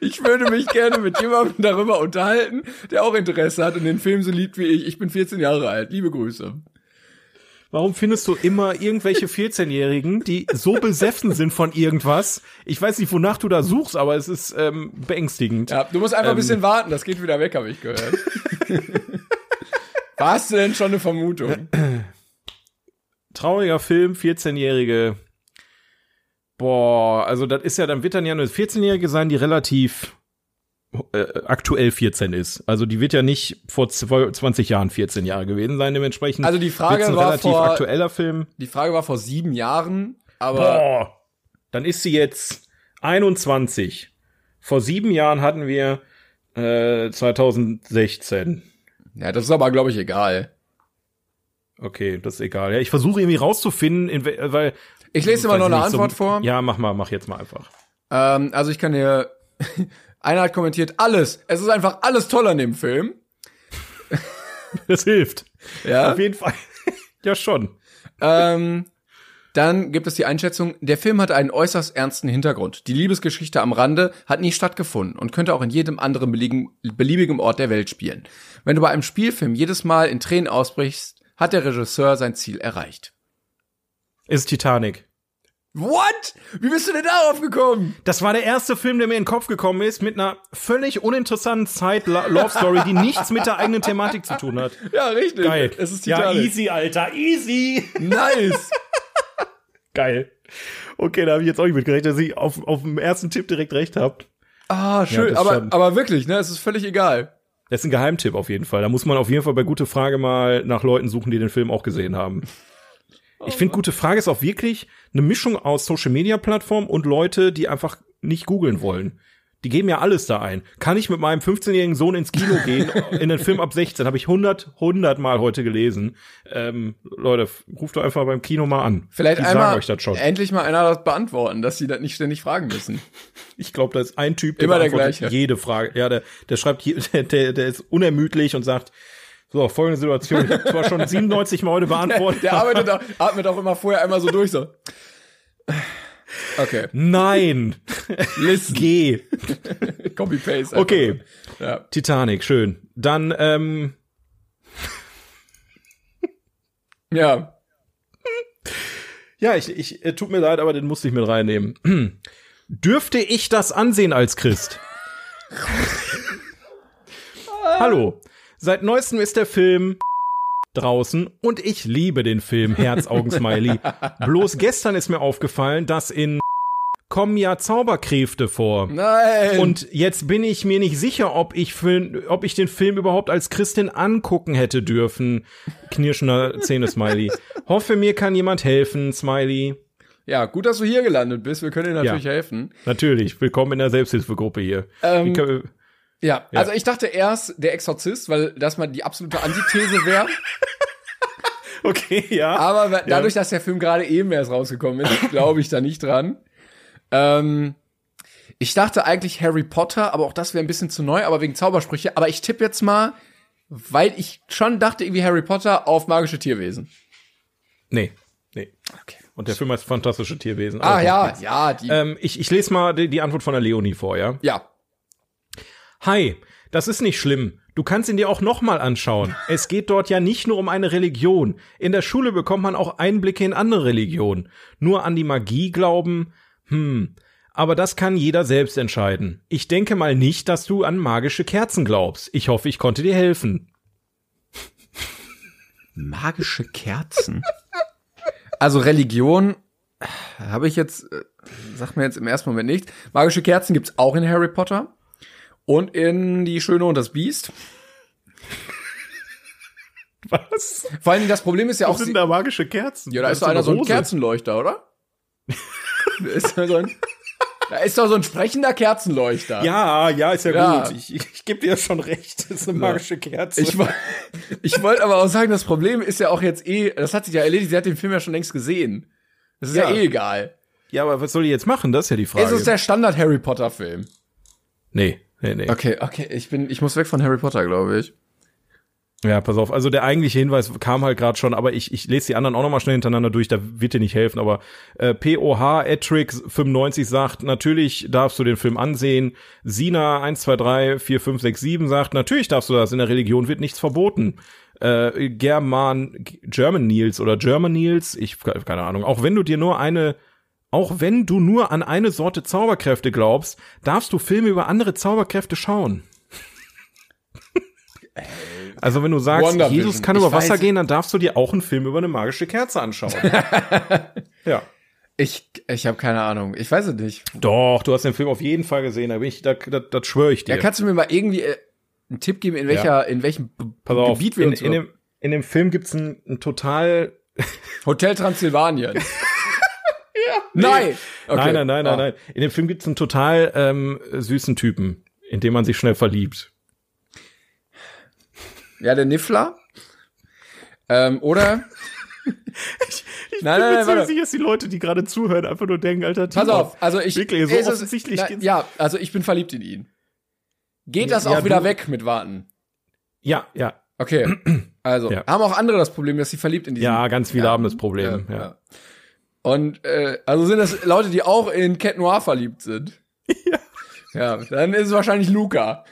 Ich würde mich gerne mit jemandem darüber unterhalten, der auch Interesse hat und den Film so liebt wie ich. Ich bin 14 Jahre alt. Liebe Grüße. Warum findest du immer irgendwelche 14-Jährigen, die so besessen sind von irgendwas? Ich weiß nicht, wonach du da suchst, aber es ist ähm, beängstigend. Ja, du musst einfach ein bisschen warten, das geht wieder weg, habe ich gehört. Warst du denn schon eine Vermutung? Trauriger Film, 14-Jährige. Boah, also das ist ja, dann wird dann ja eine 14-Jährige sein, die relativ äh, aktuell 14 ist. Also die wird ja nicht vor 20 Jahren 14 Jahre gewesen sein, dementsprechend. Also die Frage ein war relativ vor- aktueller Film. Die Frage war vor sieben Jahren, aber Boah, dann ist sie jetzt 21. Vor sieben Jahren hatten wir äh, 2016. ja, das ist aber, glaube ich, egal. Okay, das ist egal. Ja, ich versuche irgendwie rauszufinden, in, we- weil Ich lese dir mal noch eine nicht, so- Antwort vor. Ja, mach mal, mach jetzt mal einfach. Ähm, also ich kann dir, einer hat kommentiert, alles. Es ist einfach alles toll an dem Film. Das hilft. Ja. Auf jeden Fall. ja, schon. Ähm, dann gibt es die Einschätzung, der Film hat einen äußerst ernsten Hintergrund. Die Liebesgeschichte am Rande hat nie stattgefunden und könnte auch in jedem anderen beliebigen, beliebigen Ort der Welt spielen. Wenn du bei einem Spielfilm jedes Mal in Tränen ausbrichst, hat der Regisseur sein Ziel erreicht. Ist Titanic. What? Wie bist du denn darauf gekommen? Das war der erste Film, der mir in den Kopf gekommen ist, mit einer völlig uninteressanten Zeit-Love-Story, die nichts mit der eigenen Thematik zu tun hat. Ja, richtig. Geil. Es ist ja, Titanic. easy, Alter, easy. Nice. Geil. Okay, da habe ich jetzt auch nicht mitgerechnet, dass ich auf, auf dem ersten Tipp direkt recht habt. Ah, schön. das aber, aber wirklich, ne? Es ist völlig egal. Das ist ein Geheimtipp auf jeden Fall. Da muss man auf jeden Fall bei Gute Frage mal nach Leuten suchen, die den Film auch gesehen haben. Ich finde, Gute Frage ist auch wirklich eine Mischung aus Social Media Plattform und Leute, die einfach nicht googeln wollen. Die geben ja alles da ein. Kann ich mit meinem 15-jährigen Sohn ins Kino gehen, in den Film ab 16? Habe ich 100, 100 Mal heute gelesen. Ähm, Leute, ruft doch einfach beim Kino mal an. Vielleicht Die einmal sagen euch das schon. endlich mal einer das beantworten, dass sie das nicht ständig fragen müssen. Ich glaube, da ist ein Typ, der Immer der gleiche. jede Frage. Ja, der, der schreibt, der, der, der ist unermüdlich und sagt, so, folgende Situation. Ich habe zwar schon 97 Mal heute beantwortet. Der arbeitet auch, atmet auch immer vorher einmal so durch, so. Okay, Nein. listen. Geh. Copy-Paste. einfach. Okay. Ja. Titanic, schön. Dann, ähm, ja. ja, ich, ich, äh, tut mir leid, aber den musste ich mit reinnehmen. Dürfte ich das ansehen als Christ? Hallo. Seit neuestem ist der Film draußen und ich liebe den Film Herzaugen-Smiley. Bloß gestern ist mir aufgefallen, dass in kommen ja Zauberkräfte vor. Nein. Und jetzt bin ich mir nicht sicher, ob ich, für, ob ich den Film überhaupt als Christin angucken hätte dürfen. Knirschender Zähne-Smiley. Hoffe, mir kann jemand helfen, Smiley. ja, gut, dass du hier gelandet bist. Wir können dir natürlich Ja. helfen. Natürlich, willkommen in der Selbsthilfegruppe hier. Ähm, kann- Ja, also ich dachte erst der Exorzist, weil das mal die absolute Antithese wäre. okay, ja. Aber dadurch, dass der Film gerade eben erst rausgekommen ist, glaube ich da nicht dran. Ähm, ich dachte eigentlich Harry Potter, aber auch das wäre ein bisschen zu neu, aber wegen Zaubersprüche. Aber ich tippe jetzt mal, weil ich schon dachte, irgendwie Harry Potter auf magische Tierwesen. Nee, nee. Okay. Und der Film heißt Fantastische Tierwesen. Ah ja, ja, die. Ähm, ich, ich lese mal die, die Antwort von der Leonie vor, ja? ja. Hi, das ist nicht schlimm. Du kannst ihn dir auch nochmal anschauen. Es geht dort ja nicht nur um eine Religion. In der Schule bekommt man auch Einblicke in andere Religionen. Nur an die Magie glauben? Hm. Aber das kann jeder selbst entscheiden. Ich denke mal nicht, dass du an magische Kerzen glaubst. Ich hoffe, ich konnte dir helfen. Magische Kerzen. Also Religion habe ich jetzt, äh, sagt mir jetzt im ersten Moment nicht. Magische Kerzen gibt's auch in Harry Potter und in Die Schöne und das Biest. Was? Vor allen Dingen das Problem ist ja auch, sie- sind da magische Kerzen? ja, da Das ist doch einer so ein. Kerzenleuchter, oder? da, ist da, so ein, da ist doch so ein sprechender Kerzenleuchter. Ja, ja, ist ja, Ja. gut. Ich, ich, gebe dir schon recht. Das ist eine magische Kerze. Ich, ich wollte aber auch sagen, das Problem ist ja auch jetzt eh, das hat sich ja erledigt, sie hat den Film ja schon längst gesehen. Das ist ja, Ja. eh egal. ja, aber was soll ich jetzt machen? Das ist ja die Frage. Es ist der Standard Harry Potter Film. nee, nee, nee. Okay, okay, ich bin, ich muss weg von Harry Potter, glaube ich. Ja, pass auf. Also der eigentliche Hinweis kam halt gerade schon, aber ich, ich lese die anderen auch noch mal schnell hintereinander durch, da wird dir nicht helfen. Aber äh, POH Etrix 95 sagt, natürlich darfst du den Film ansehen. Sina 1, 2, 3, 4, 5, 6, 7 sagt, natürlich darfst du das. In der Religion wird nichts verboten. Äh, German, German Nils oder German Nils, ich keine Ahnung. Auch wenn du dir nur eine auch wenn du nur an eine Sorte Zauberkräfte glaubst, darfst du Filme über andere Zauberkräfte schauen. Also wenn du sagst. Jesus kann über Wasser gehen, dann darfst du dir auch einen Film über eine magische Kerze anschauen. ja. Ich, ich habe keine Ahnung. Ich weiß es nicht. Doch, du hast den Film auf jeden Fall gesehen, da bin ich, da, da, das schwöre ich dir. Ja, kannst du mir mal irgendwie äh, einen Tipp geben, in welcher, in welchem Pass auf, Gebiet wir in, uns in, dem, in dem Film gibt's ein, ein total Hotel Transsilvanien. ja. Nein. Okay. Nein, nein, nein, nein, Ah. nein. In dem Film gibt's einen total ähm, süßen Typen, in dem man sich schnell verliebt. Ja, der Niffler. Ähm, oder? nein, nein, nein, warte. sicher, dass die Leute, die gerade zuhören, einfach nur denken, Alter, Pass auf, also ich. Wirklich, so ist es- offensichtlich na, Ja, also ich bin verliebt in ihn. Geht das Ja, auch wieder du- weg mit Warten? Ja, ja. Okay. Also, Ja. haben auch andere das Problem, dass sie verliebt in diesen. Ja, ganz viele haben das Problem, Ja, ja. ja. Und äh, also sind das Leute, die auch in Cat Noir verliebt sind. Ja. Ja, dann ist es wahrscheinlich Luca.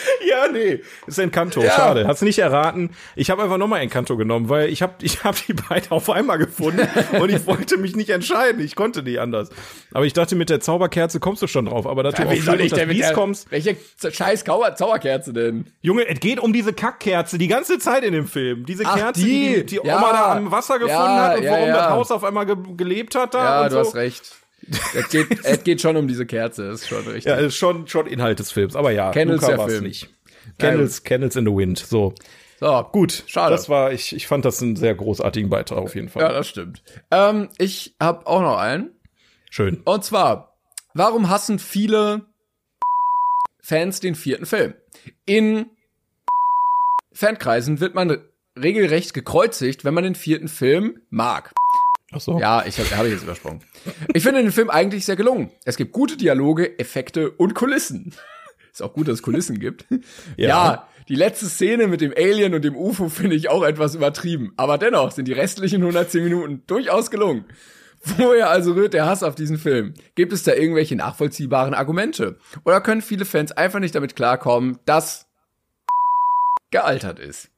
Ja, nee. Ist Encanto. Ja. Schade. Hast du nicht erraten? Ich habe einfach nochmal Encanto genommen, weil ich habe ich hab die beiden auf einmal gefunden und ich wollte mich nicht entscheiden. Ich konnte nicht anders. Aber ich dachte, mit der Zauberkerze kommst du schon drauf. Aber dass du auf soll ich denn der, kommst. Welche scheiß Zauber Zauberkerze denn? Junge, es geht um diese Kackkerze die ganze Zeit in dem Film. Diese Ach, Kerze, die. die die Oma Ja. da am Wasser gefunden Ja, hat und ja, warum ja. das Haus auf einmal ge gelebt hat da. Ja, und du so. hast recht. Es geht, es geht schon um diese Kerze, ist schon richtig. Ja, ist schon, schon Inhalt des Films. Aber ja, Candles Luca Film. nicht. Candles, Candles in the Wind. So. so, Gut, Schade. Das war, ich, ich fand das einen sehr großartigen Beitrag auf jeden Fall. Ja, das stimmt. Ähm, ich habe auch noch einen. Schön. Und zwar, warum hassen viele Fans den vierten Film. In Fankreisen wird man regelrecht gekreuzigt, wenn man den vierten Film mag. Ach so. Ja, ich habe hab ich jetzt übersprungen. Ich finde den Film eigentlich sehr gelungen. Es gibt gute Dialoge, Effekte und Kulissen. Ist auch gut, dass es Kulissen gibt. Ja. Ja. die letzte Szene mit dem Alien und dem UFO finde ich auch etwas übertrieben. Aber dennoch sind die restlichen 110 Minuten durchaus gelungen. Woher also rührt der Hass auf diesen Film? Gibt es da irgendwelche nachvollziehbaren Argumente? Oder können viele Fans einfach nicht damit klarkommen, dass gealtert ist?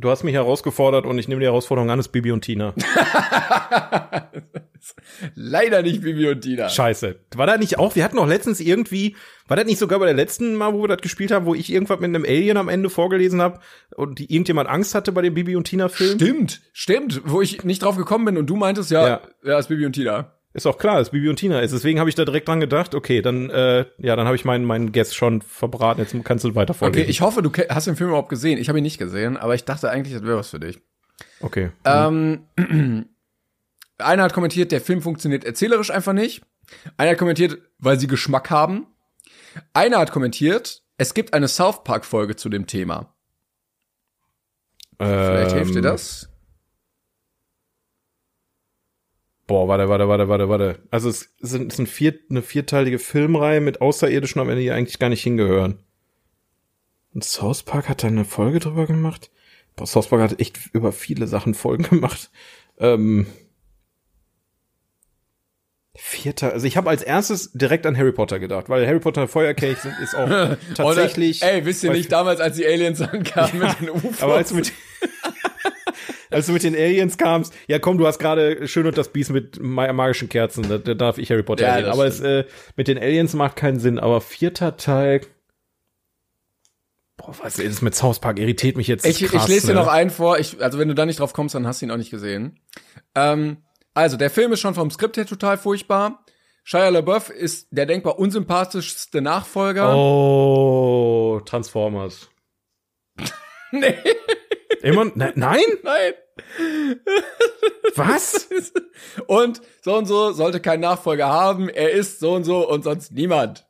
Du hast mich herausgefordert und ich nehme die Herausforderung an, es ist Bibi und Tina. Leider nicht Bibi und Tina. Scheiße. War da nicht auch, wir hatten auch letztens irgendwie, war das nicht sogar bei der letzten Mal, wo wir das gespielt haben, wo ich irgendwas mit einem Alien am Ende vorgelesen habe und die, irgendjemand Angst hatte bei dem Bibi und Tina Film? Stimmt, stimmt, wo ich nicht drauf gekommen bin und du meintest, ja, ja, Ja. ist Bibi und Tina. Ist auch klar, dass Bibi und Tina ist. Deswegen habe ich da direkt dran gedacht, okay, dann, äh, ja, dann habe ich meinen, meinen Guess schon verbraten. Jetzt kannst du weiter vorlesen. Okay, ich hoffe, du hast den Film überhaupt gesehen. Ich habe ihn nicht gesehen, aber ich dachte eigentlich, das wäre was für dich. okay. Ähm, einer hat kommentiert, der Film funktioniert erzählerisch einfach nicht. Einer hat kommentiert, weil sie Geschmack haben. Einer hat kommentiert, es gibt eine South Park Folge zu dem Thema. Vielleicht hilft dir Ähm, das. Boah, warte, warte, warte, warte, warte. Also es sind, es sind vier, eine vierteilige Filmreihe mit Außerirdischen am Ende, die eigentlich gar nicht hingehören. Und South Park hat da eine Folge drüber gemacht. Boah, South Park hat echt über viele Sachen Folgen gemacht. Ähm, vierter, also ich habe als erstes direkt an Harry Potter gedacht, weil Harry Potter Feuerkelch sind, ist auch tatsächlich. Oder, ey, wisst ihr nicht damals, als die Aliens ankamen mit den UFOs? Aber als mit, als du mit den Aliens kamst, ja komm, du hast gerade schön und das Biest mit ma- magischen Kerzen, da, da darf ich Harry Potter Ja, reden. Aber es, äh, mit den Aliens macht keinen Sinn. Aber vierter Teil, boah, was ist das mit South Park? Irritiert mich jetzt Ich, krass, ich lese dir ne? noch einen vor. Ich, also wenn du da nicht drauf kommst, dann hast du ihn auch nicht gesehen. Ähm, also der Film ist schon vom Skript her total furchtbar. Shia LaBeouf ist der denkbar unsympathischste Nachfolger. Oh, Transformers. Nee, Immer, ne, nein? nein. Was? Und so und so sollte kein Nachfolger haben. Er ist so und so und sonst niemand.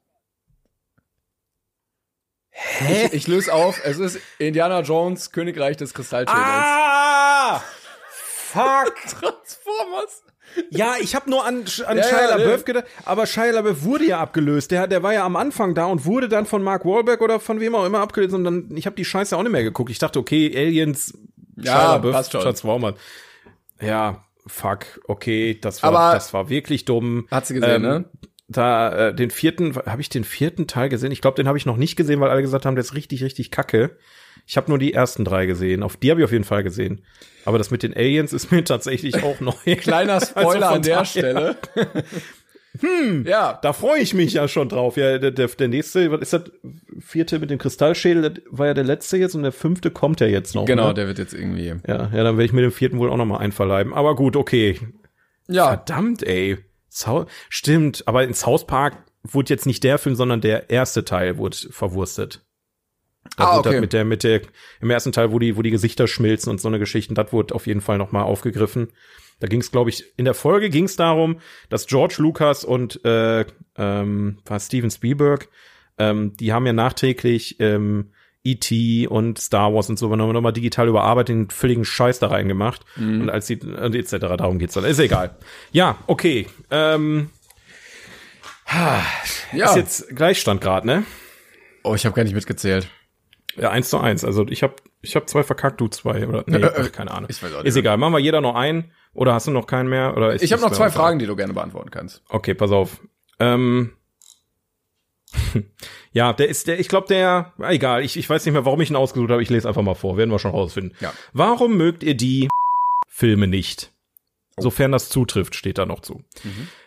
Hä? Ich, ich löse auf. Es ist Indiana Jones, Königreich des Kristallschädels. Ah! Fuck! Transformers. Ja, ich habe nur an, an Ja, Shia ja, LaBeouf nee. gedacht, aber Shia LaBeouf wurde ja abgelöst. Der, der war ja am Anfang da und wurde dann von Mark Wahlberg oder von wem auch immer abgelöst und dann, ich habe die Scheiße auch nicht mehr geguckt. Ich dachte, okay, Aliens, Ja, passt schon. Transformers. Ja, fuck, okay, das war, Aber- das war wirklich dumm. Hat sie gesehen, ne? Da, äh, den vierten, habe ich den vierten Teil gesehen? Ich glaube, den habe ich noch nicht gesehen, weil alle gesagt haben, der ist richtig, richtig kacke. Ich habe nur die ersten drei gesehen. Auf die habe ich auf jeden Fall gesehen. Aber das mit den Aliens ist mir tatsächlich auch neu. Kleiner Spoiler Also an der Stelle. hm. Ja. Da freue ich mich ja schon drauf. Ja, der, der, der nächste, was ist das? Vierte mit dem Kristallschädel, das war ja der letzte jetzt und der fünfte kommt ja jetzt noch. Genau, Ne? der wird jetzt irgendwie. Ja, ja, dann werde ich mir den vierten wohl auch noch mal einverleiben. Aber gut, okay. Ja, Verdammt, ey. Stimmt, aber in South Park wurde jetzt nicht der Film, sondern der erste Teil wurde verwurstet. Ah, wurde okay. das mit der, mit der, im ersten Teil, wo die, wo die Gesichter schmilzen und so eine Geschichten, das wurde auf jeden Fall noch mal aufgegriffen. Da ging es, glaube ich, in der Folge ging es darum, dass George Lucas und äh, ähm, war Steven Spielberg, ähm, die haben ja nachträglich ähm, E.T. und Star Wars und so nochmal noch mal digital überarbeitet, den völligen Scheiß da reingemacht. Und als sie, und etc., darum geht's dann. Ist egal. Ja, okay. Ähm, ja. Ist jetzt Gleichstand gerade, ne? oh, ich habe gar nicht mitgezählt. Ja, eins zu eins. Also ich habe ich hab zwei verkackt, du zwei. Oder nee, Äh, ach, keine Ahnung. ich weiß auch nicht Ist egal. Machen wir jeder noch einen. Oder hast du noch keinen mehr? Oder Ich habe noch zwei? Fragen, die du gerne beantworten kannst. Okay, pass auf. Ähm, ja, der ist der, ich glaube, der, ah, egal, ich, ich weiß nicht mehr, warum ich ihn ausgesucht habe. Ich lese einfach mal vor, werden wir schon rausfinden. Ja. Warum mögt ihr die Filme nicht? Sofern das zutrifft, steht da noch zu.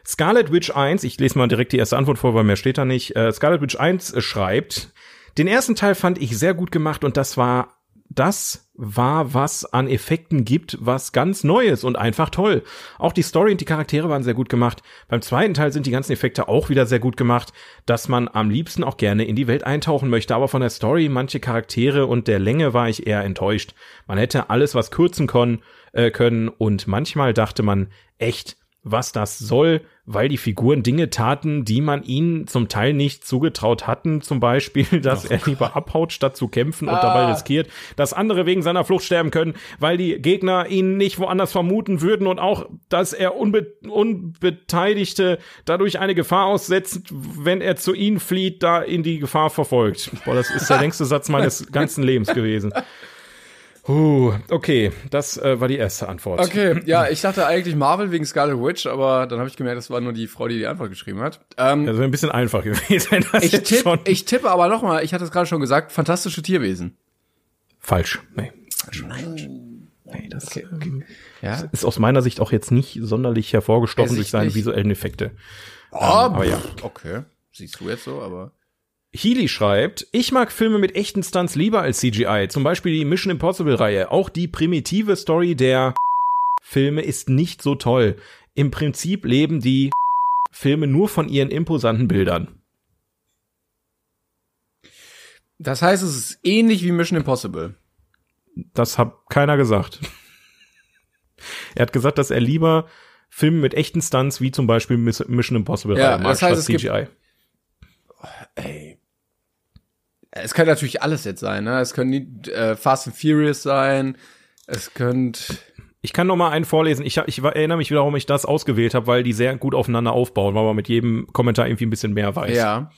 Scarlet Witch 1, ich lese mal direkt die erste Antwort vor, weil mehr steht da nicht. Äh, Scarlet Witch 1 äh, schreibt, den ersten Teil fand ich sehr gut gemacht und das war das war, was an Effekten gibt, was ganz Neues und einfach toll. Auch die Story und die Charaktere waren sehr gut gemacht. Beim zweiten Teil sind die ganzen Effekte auch wieder sehr gut gemacht, dass man am liebsten auch gerne in die Welt eintauchen möchte. Aber von der Story, manche Charaktere und der Länge war ich eher enttäuscht. Man hätte alles was kürzen können, äh, können und manchmal dachte man echt, was das soll, weil die Figuren Dinge taten, die man ihnen zum Teil nicht zugetraut hatten. Zum Beispiel, dass oh er lieber abhaut, statt zu kämpfen und ah. dabei riskiert, dass andere wegen seiner Flucht sterben können, weil die Gegner ihn nicht woanders vermuten würden und auch, dass er Unbe Unbeteiligte dadurch eine Gefahr aussetzt, wenn er zu ihnen flieht, da in die Gefahr verfolgt. Boah, das ist der längste Satz meines ganzen Lebens gewesen. Uh, okay, das äh, war die erste Antwort. Okay, ja, ich dachte eigentlich Marvel wegen Scarlet Witch, aber dann habe ich gemerkt, das war nur die Frau, die die Antwort geschrieben hat. Ähm, das wäre ein bisschen einfach gewesen. ich, tipp, schon. ich tippe aber noch mal, ich hatte es gerade schon gesagt, fantastische Tierwesen. Falsch. Nee. Falsch. Nein. Nee, das okay, okay. Ja? ist aus meiner Sicht auch jetzt nicht sonderlich hervorgestochen durch seine visuellen Effekte. Oh, ähm, aber ja. Okay. Siehst du jetzt so, aber. Healy schreibt, ich mag Filme mit echten Stunts lieber als CGI, zum Beispiel die Mission Impossible Reihe. Auch die primitive Story der Filme ist nicht so toll. Im Prinzip leben die Filme nur von ihren imposanten Bildern. Das heißt, es ist ähnlich wie Mission Impossible. Das hat keiner gesagt. er hat gesagt, dass er lieber Filme mit echten Stunts wie zum Beispiel Mission Impossible ja, mag das heißt, statt CGI. Gibt, ey, es könnte natürlich alles jetzt sein, ne? Es können äh, Fast and Furious sein. Es könnte ich kann noch mal einen vorlesen. Ich, ich erinnere mich wieder, warum ich das ausgewählt habe, weil die sehr gut aufeinander aufbauen, weil man mit jedem Kommentar irgendwie ein bisschen mehr weiß. Ja.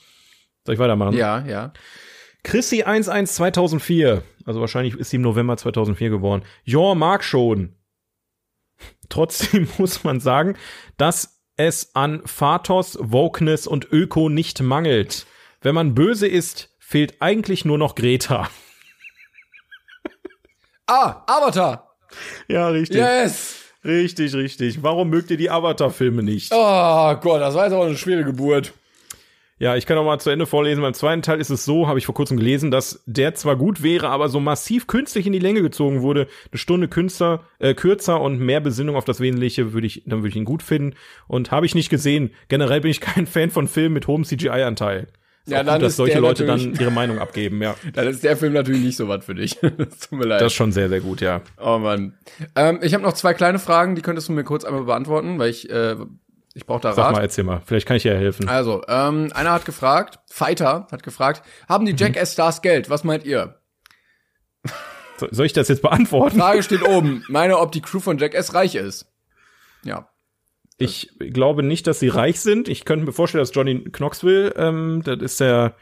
Soll ich weitermachen? Ja, ja. Chrissy 11 2004. Also wahrscheinlich ist sie im November 2004 geboren. Ja, mag schon. Trotzdem muss man sagen, dass es an Phatos, Wokeness und Öko nicht mangelt. Wenn man böse ist, fehlt eigentlich nur noch Greta. ah, Avatar. Ja, richtig. Yes. Richtig, richtig. Warum mögt ihr die Avatar-Filme nicht? Oh Gott, das war jetzt aber eine schwere Geburt. Ja, ich kann noch mal zu Ende vorlesen. Beim zweiten Teil ist es so, habe ich vor kurzem gelesen, dass der zwar gut wäre, aber so massiv künstlich in die Länge gezogen wurde. Eine Stunde künster, äh, kürzer und mehr Besinnung auf das Wesentliche würde ich, dann würde ich ihn gut finden. Und habe ich nicht gesehen. Generell bin ich kein Fan von Filmen mit hohem CGI-Anteil. Ja, dann gut, dass solche Leute dann ihre Meinung abgeben, ja. Dann ist der Film natürlich nicht so was für dich. Tut mir leid. Das ist schon sehr, sehr gut, ja. Oh Mann. Ähm, ich habe noch zwei kleine Fragen, die könntest du mir kurz einmal beantworten, weil ich äh, ich brauche da Rat. Sag mal, erzähl mal. Vielleicht kann ich dir helfen. Also, ähm, einer hat gefragt, Fighter hat gefragt, haben die mhm. Jackass-Stars Geld? Was meint ihr? soll ich das jetzt beantworten? Frage steht oben. Meine, ob die Crew von Jackass reich ist. Ja. Ich glaube nicht, dass sie reich sind. Ich könnte mir vorstellen, dass Johnny Knoxville, ähm, das ist der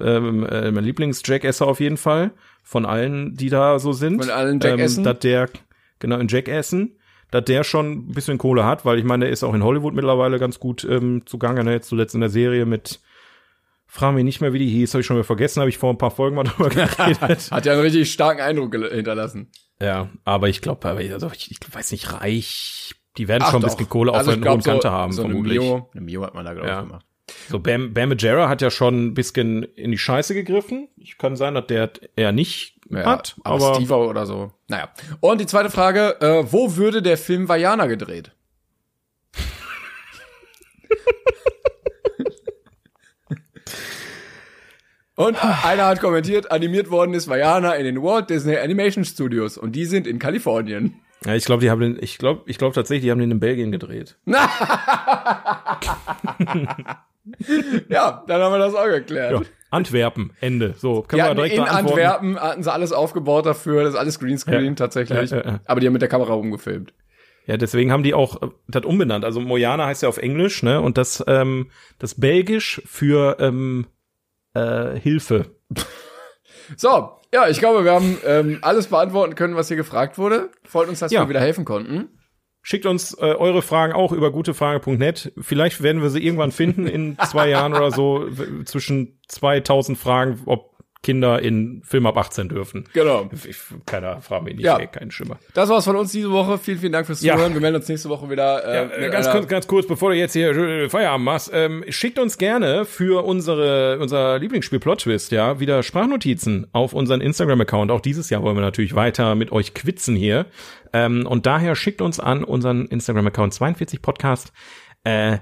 ähm, äh, mein Lieblings-Jackasser auf jeden Fall. Von allen, die da so sind. Von allen Jackassen? Ähm, dass der, genau, in Jackassen dass der schon ein bisschen Kohle hat, weil ich meine, der ist auch in Hollywood mittlerweile ganz gut ähm, zugange, ne? jetzt zuletzt in der Serie mit Frag mich nicht mehr, wie die hieß, habe ich schon wieder vergessen, habe ich vor ein paar Folgen mal drüber geredet. hat ja einen richtig starken Eindruck hinterlassen. Ja, aber ich glaube, also ich, ich weiß nicht, reich, die werden Ach schon ein bisschen Kohle also auf der hohen Kante haben, so vermutlich. Eine Mio, eine Mio hat man da, glaube ich, ja. gemacht. So, Bam, Bam Majera hat ja schon ein bisschen in die Scheiße gegriffen. Ich kann sein, dass der eher nicht ja, hat, aber, aber Steve oder so. Naja. Und die zweite Frage, äh, wo würde der Film Vajana gedreht? Und einer hat kommentiert, animiert worden ist Vajana in den Walt Disney Animation Studios und die sind in Kalifornien. Ja, ich glaube, die haben den, ich glaube, ich glaube tatsächlich, die haben den in Belgien gedreht. ja, dann haben wir das auch geklärt. Ja, Antwerpen, Ende. So, können wir direkt In Antwerpen hatten sie alles aufgebaut dafür, das ist alles Greenscreen ja, tatsächlich. Ja, Aber die haben mit der Kamera rumgefilmt. Ja, deswegen haben die auch äh, das umbenannt. Also Mojana heißt ja auf Englisch, ne? Und das, ähm, das Belgisch für ähm, äh, Hilfe. So, ja, ich glaube, wir haben ähm, alles beantworten können, was hier gefragt wurde. Freut uns, dass ja. wir wieder helfen konnten. Schickt uns äh, eure Fragen auch über gutefrage.net. Vielleicht werden wir sie irgendwann finden in zwei Jahren oder so zwischen 2000 Fragen, ob Kinder in Film ab 18 dürfen. Genau. Ich, keiner fragt mich nicht, ja. ey, kein Schimmer. Das war's von uns diese Woche. Vielen, vielen Dank fürs Zuhören. Ja. Wir melden uns nächste Woche wieder. Äh, ja, ganz, kurz, ganz kurz, bevor du jetzt hier äh, Feierabend machst, ähm, schickt uns gerne für unsere unser Lieblingsspiel Plot Twist, ja, wieder Sprachnotizen auf unseren Instagram-Account. Auch dieses Jahr wollen wir natürlich weiter mit euch quitzen hier. Ähm, und daher schickt uns an unseren Instagram-Account 42 Podcast äh,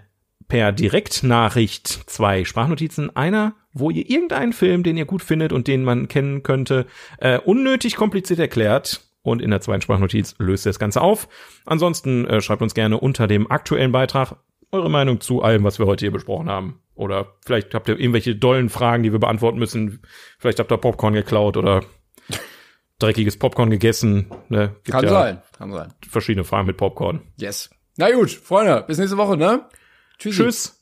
per Direktnachricht zwei Sprachnotizen. Einer wo ihr irgendeinen Film, den ihr gut findet und den man kennen könnte, äh, unnötig kompliziert erklärt und in der zweiten Sprachnotiz löst ihr das Ganze auf. Ansonsten äh, schreibt uns gerne unter dem aktuellen Beitrag eure Meinung zu allem, was wir heute hier besprochen haben. Oder vielleicht habt ihr irgendwelche dollen Fragen, die wir beantworten müssen. Vielleicht habt ihr Popcorn geklaut oder dreckiges Popcorn gegessen. Ne? Gibt kann ja sein, kann sein. Verschiedene Fragen mit Popcorn. Yes. Na gut, Freunde, bis nächste Woche, ne? Tschüss. Tschüss.